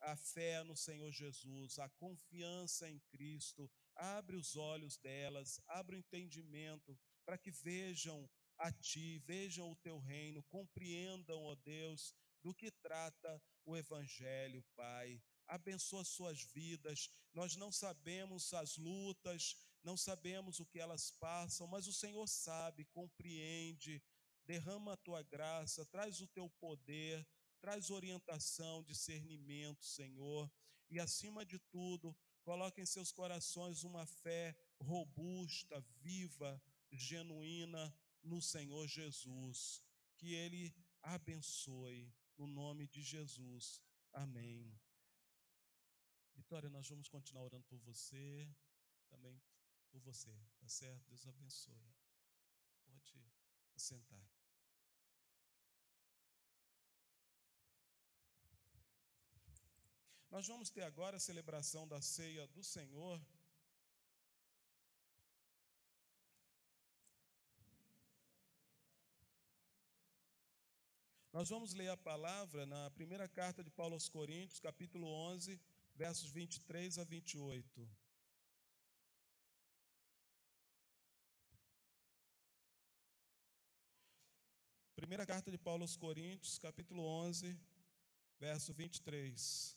a fé no Senhor Jesus, a confiança em Cristo. Abre os olhos delas, abre o entendimento para que vejam a ti, vejam o teu reino, compreendam, ó Deus, do que trata o Evangelho, Pai. Abençoa suas vidas. Nós não sabemos as lutas, não sabemos o que elas passam, mas o Senhor sabe, compreende. Derrama a tua graça, traz o teu poder, traz orientação, discernimento, Senhor. E acima de tudo, coloque em seus corações uma fé robusta, viva, genuína no Senhor Jesus. Que Ele abençoe, no nome de Jesus. Amém. Vitória, nós vamos continuar orando por você, também por você, tá certo? Deus abençoe. Pode assentar. Nós vamos ter agora a celebração da ceia do Senhor. Nós vamos ler a palavra na primeira carta de Paulo aos Coríntios, capítulo 11, versos 23 a 28. Primeira carta de Paulo aos Coríntios, capítulo 11, verso 23.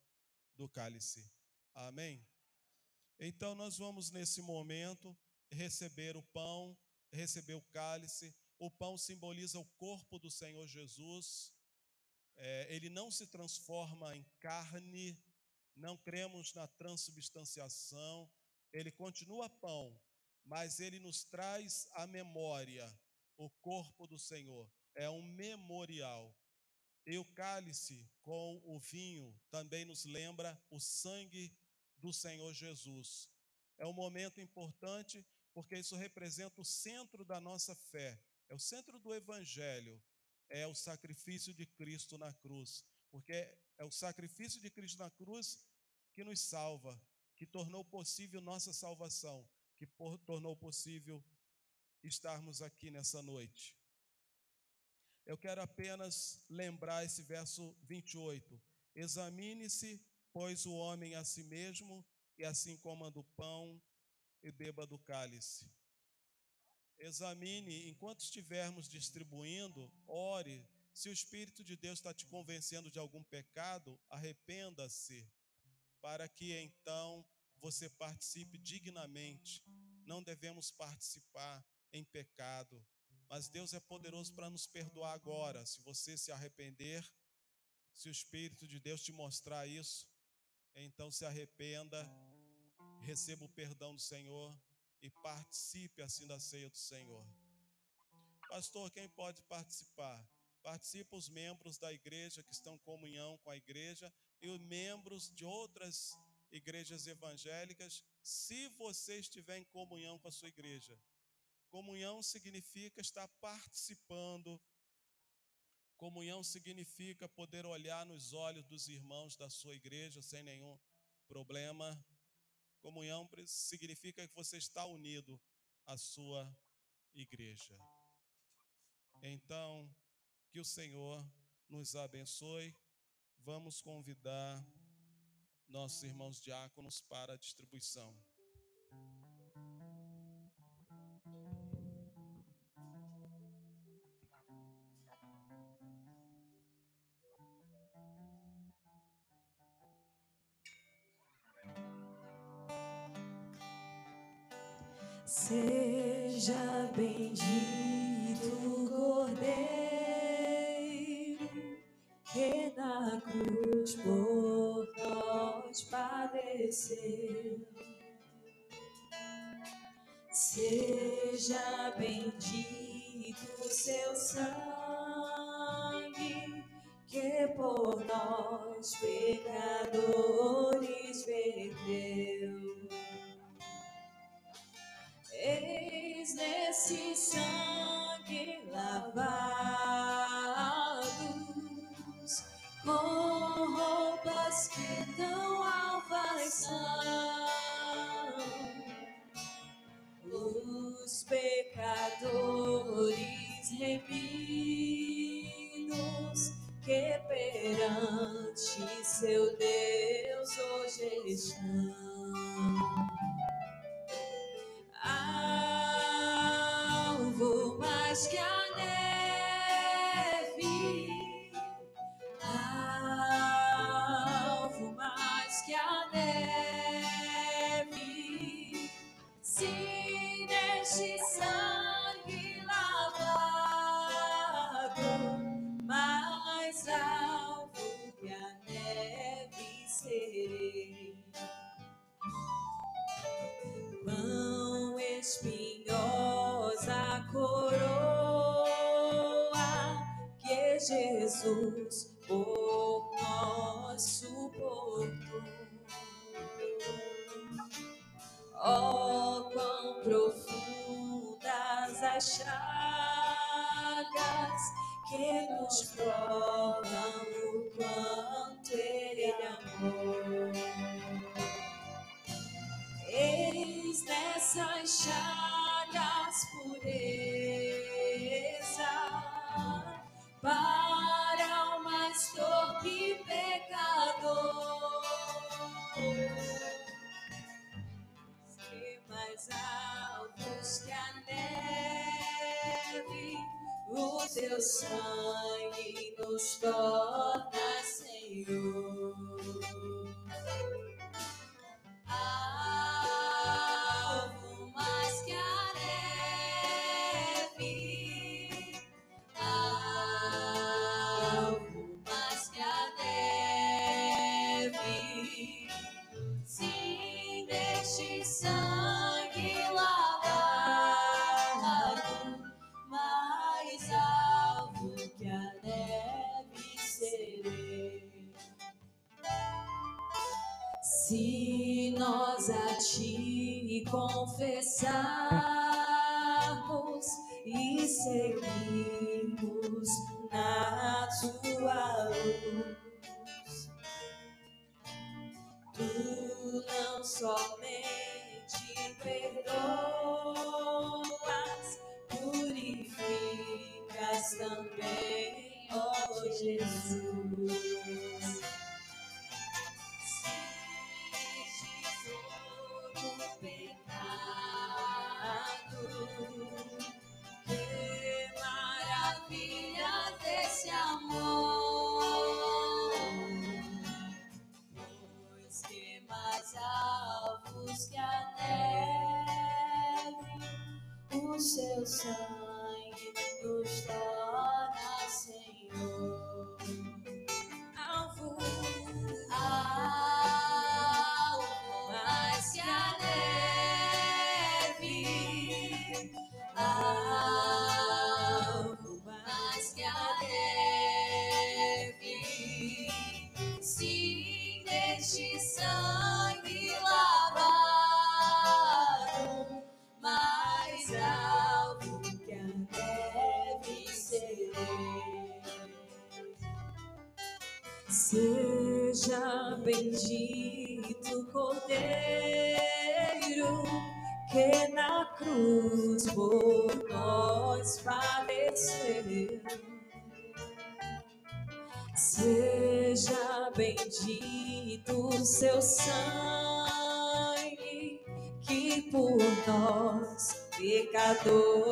do cálice. Amém? Então, nós vamos nesse momento receber o pão, receber o cálice. O pão simboliza o corpo do Senhor Jesus. É, ele não se transforma em carne, não cremos na transubstanciação. Ele continua pão, mas ele nos traz a memória, o corpo do Senhor. É um memorial. E o cálice com o vinho também nos lembra o sangue do Senhor Jesus. É um momento importante porque isso representa o centro da nossa fé, é o centro do Evangelho, é o sacrifício de Cristo na cruz, porque é o sacrifício de Cristo na cruz que nos salva, que tornou possível nossa salvação, que tornou possível estarmos aqui nessa noite. Eu quero apenas lembrar esse verso 28. Examine-se, pois, o homem a si mesmo, e assim coma do pão e beba do cálice. Examine, enquanto estivermos distribuindo, ore. Se o Espírito de Deus está te convencendo de algum pecado, arrependa-se, para que então você participe dignamente. Não devemos participar em pecado. Mas Deus é poderoso para nos perdoar agora. Se você se arrepender, se o Espírito de Deus te mostrar isso, então se arrependa, receba o perdão do Senhor e participe assim da ceia do Senhor. Pastor, quem pode participar? Participa os membros da igreja que estão em comunhão com a igreja e os membros de outras igrejas evangélicas, se você estiver em comunhão com a sua igreja. Comunhão significa estar participando. Comunhão significa poder olhar nos olhos dos irmãos da sua igreja sem nenhum problema. Comunhão significa que você está unido à sua igreja. Então, que o Senhor nos abençoe. Vamos convidar nossos irmãos diáconos para a distribuição. Seja bendito Cordeiro que na cruz por nós padeceu. Seja bendito seu sangue que por nós pecadores verteu. Eis nesse sangue lavados, com roupas que tão alvas são, os pecadores remidos que perante seu Deus hoje estão. Jesus Nosso Porto. suportou. Oh, quão profundas as chagas que nos provam. somente perdoas, purificas também, ó oh Jesus. seu sangue nos torna seu. sangue que por nós pecadores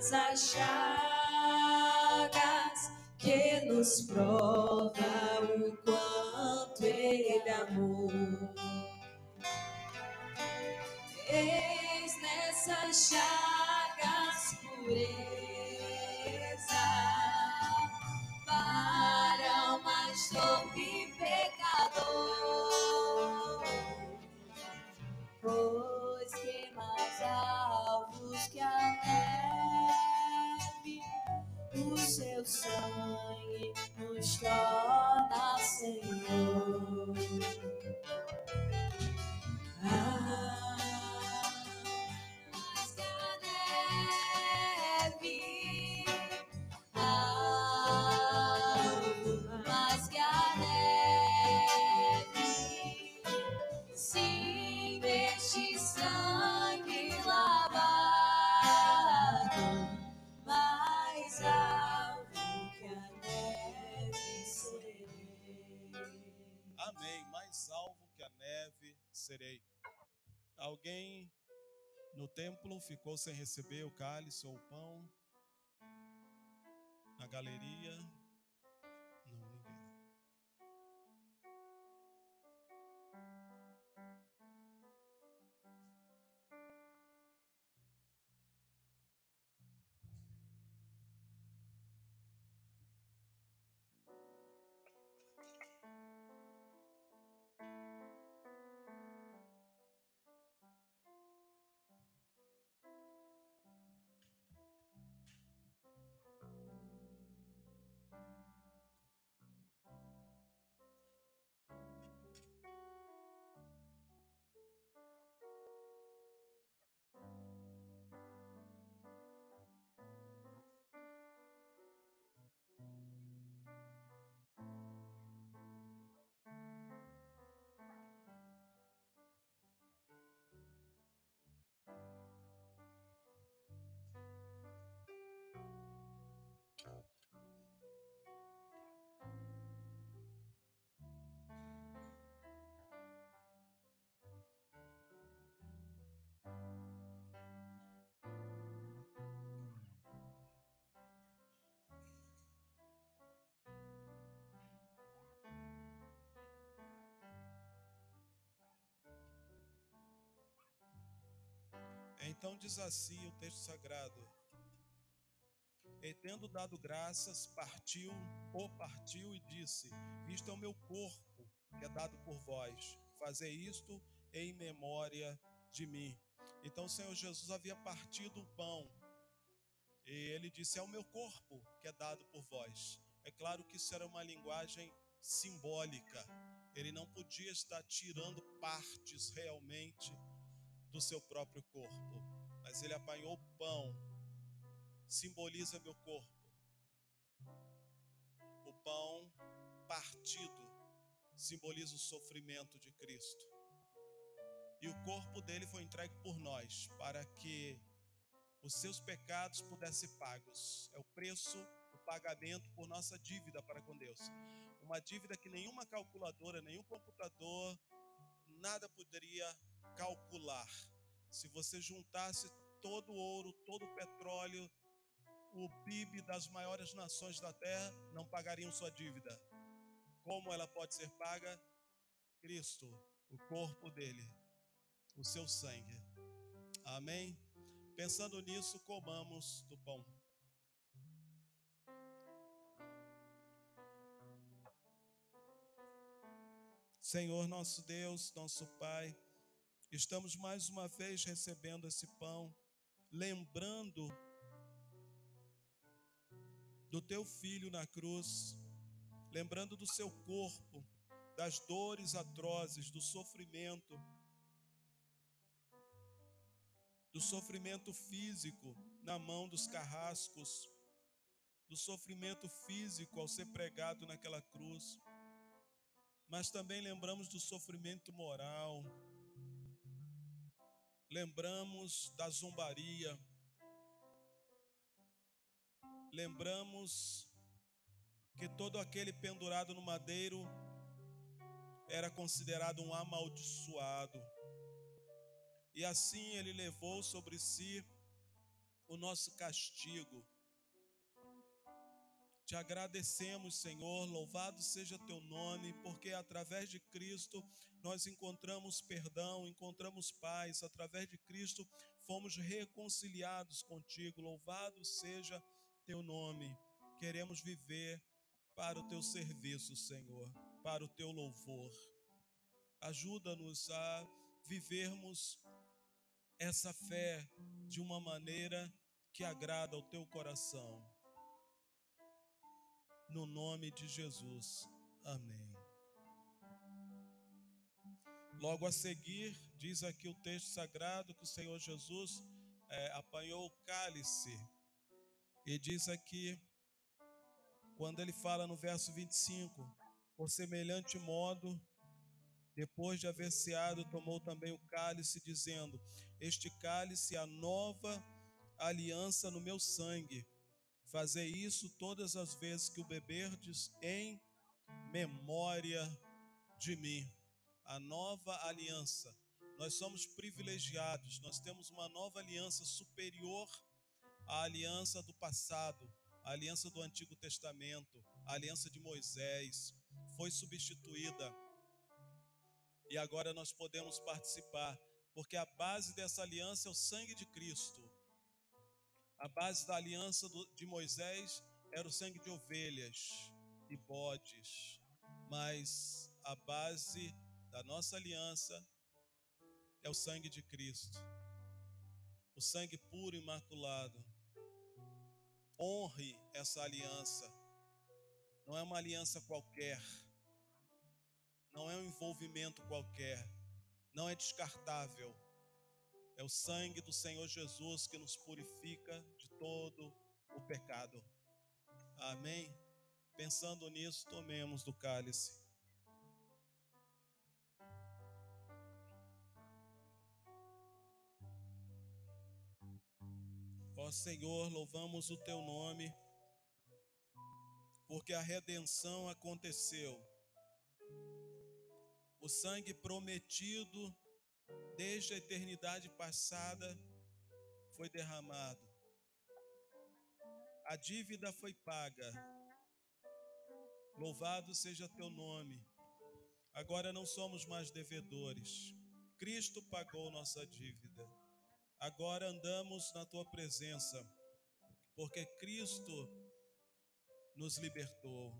as chagas que nos prova o quanto Ele amou. Eis nessas chagas nos Alguém no templo ficou sem receber o cálice ou o pão? Na galeria? Então diz assim o texto sagrado: E tendo dado graças, partiu, o partiu e disse: Isto é o meu corpo, que é dado por vós. Fazei isto em memória de mim. Então o Senhor Jesus havia partido o pão. E ele disse: É o meu corpo que é dado por vós. É claro que isso era uma linguagem simbólica. Ele não podia estar tirando partes realmente do seu próprio corpo, mas ele apanhou o pão, simboliza meu corpo. O pão partido simboliza o sofrimento de Cristo. E o corpo dele foi entregue por nós, para que os seus pecados pudessem ser pagos. É o preço, o pagamento por nossa dívida para com Deus. Uma dívida que nenhuma calculadora, nenhum computador, nada poderia calcular. Se você juntasse todo o ouro, todo o petróleo, o PIB das maiores nações da terra, não pagariam sua dívida. Como ela pode ser paga? Cristo, o corpo dele, o seu sangue. Amém? Pensando nisso, comamos do pão. Senhor nosso Deus, nosso Pai, estamos mais uma vez recebendo esse pão, lembrando do teu filho na cruz, lembrando do seu corpo, das dores atrozes, do sofrimento, do sofrimento físico na mão dos carrascos, do sofrimento físico ao ser pregado naquela cruz, mas também lembramos do sofrimento moral, lembramos da zombaria, lembramos que todo aquele pendurado no madeiro era considerado um amaldiçoado. E assim ele levou sobre si o nosso castigo. Te agradecemos, Senhor, louvado seja teu nome, porque através de Cristo nós encontramos perdão, encontramos paz, através de Cristo fomos reconciliados contigo. Louvado seja teu nome. Queremos viver para o teu serviço, Senhor, para o teu louvor. Ajuda-nos a vivermos essa fé de uma maneira que agrada ao teu coração. No nome de Jesus. Amém. Logo a seguir, diz aqui o texto sagrado que o Senhor Jesus é, apanhou o cálice. E diz aqui, quando ele fala no verso 25: Por semelhante modo, depois de haver ceado, tomou também o cálice, dizendo: Este cálice é a nova aliança no meu sangue. Fazei isso todas as vezes que o beberdes em memória de mim. A nova aliança. Nós somos privilegiados, nós temos uma nova aliança superior à aliança do passado, a aliança do Antigo Testamento, a aliança de Moisés. Foi substituída e agora nós podemos participar, porque a base dessa aliança é o sangue de Cristo. A base da aliança de Moisés era o sangue de ovelhas e bodes, mas a base da nossa aliança é o sangue de Cristo, o sangue puro e imaculado. Honre essa aliança, não é uma aliança qualquer, não é um envolvimento qualquer, não é descartável é o sangue do Senhor Jesus que nos purifica de todo o pecado. Amém? Pensando nisso, tomemos do cálice. Ó Senhor, louvamos o teu nome, porque a redenção aconteceu. O sangue prometido desde a eternidade passada foi derramado. A dívida foi paga. Louvado seja teu nome. Agora não somos mais devedores. Cristo pagou nossa dívida. Agora andamos na tua presença, porque Cristo nos libertou.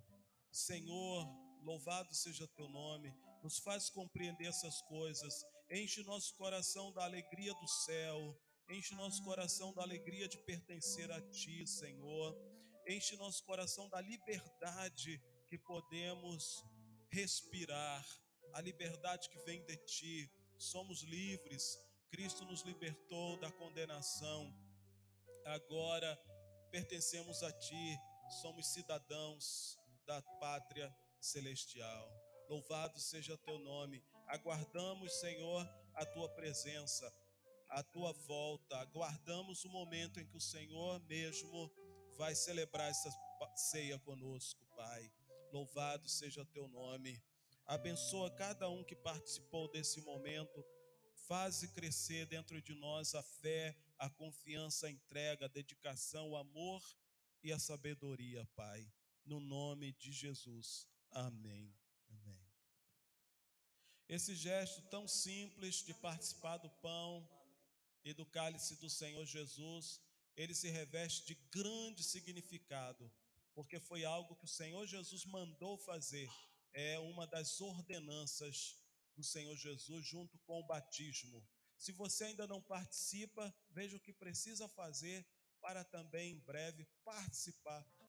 Senhor, louvado seja teu nome. Nos faz compreender essas coisas Enche nosso coração da alegria do céu. Enche nosso coração da alegria de pertencer a Ti, Senhor. Enche nosso coração da liberdade que podemos respirar, a liberdade que vem de Ti. Somos livres. Cristo nos libertou da condenação. Agora pertencemos a Ti. Somos cidadãos da pátria celestial. Louvado seja Teu nome. Aguardamos, Senhor, a tua presença, a tua volta. Aguardamos o momento em que o Senhor mesmo vai celebrar essa ceia conosco, Pai. Louvado seja teu nome. Abençoa cada um que participou desse momento. Faze crescer dentro de nós a fé, a confiança, a entrega, a dedicação, o amor e a sabedoria, Pai. No nome de Jesus. Amém. Esse gesto tão simples de participar do pão e do cálice do Senhor Jesus, ele se reveste de grande significado, porque foi algo que o Senhor Jesus mandou fazer. É uma das ordenanças do Senhor Jesus junto com o batismo. Se você ainda não participa, veja o que precisa fazer para também em breve participar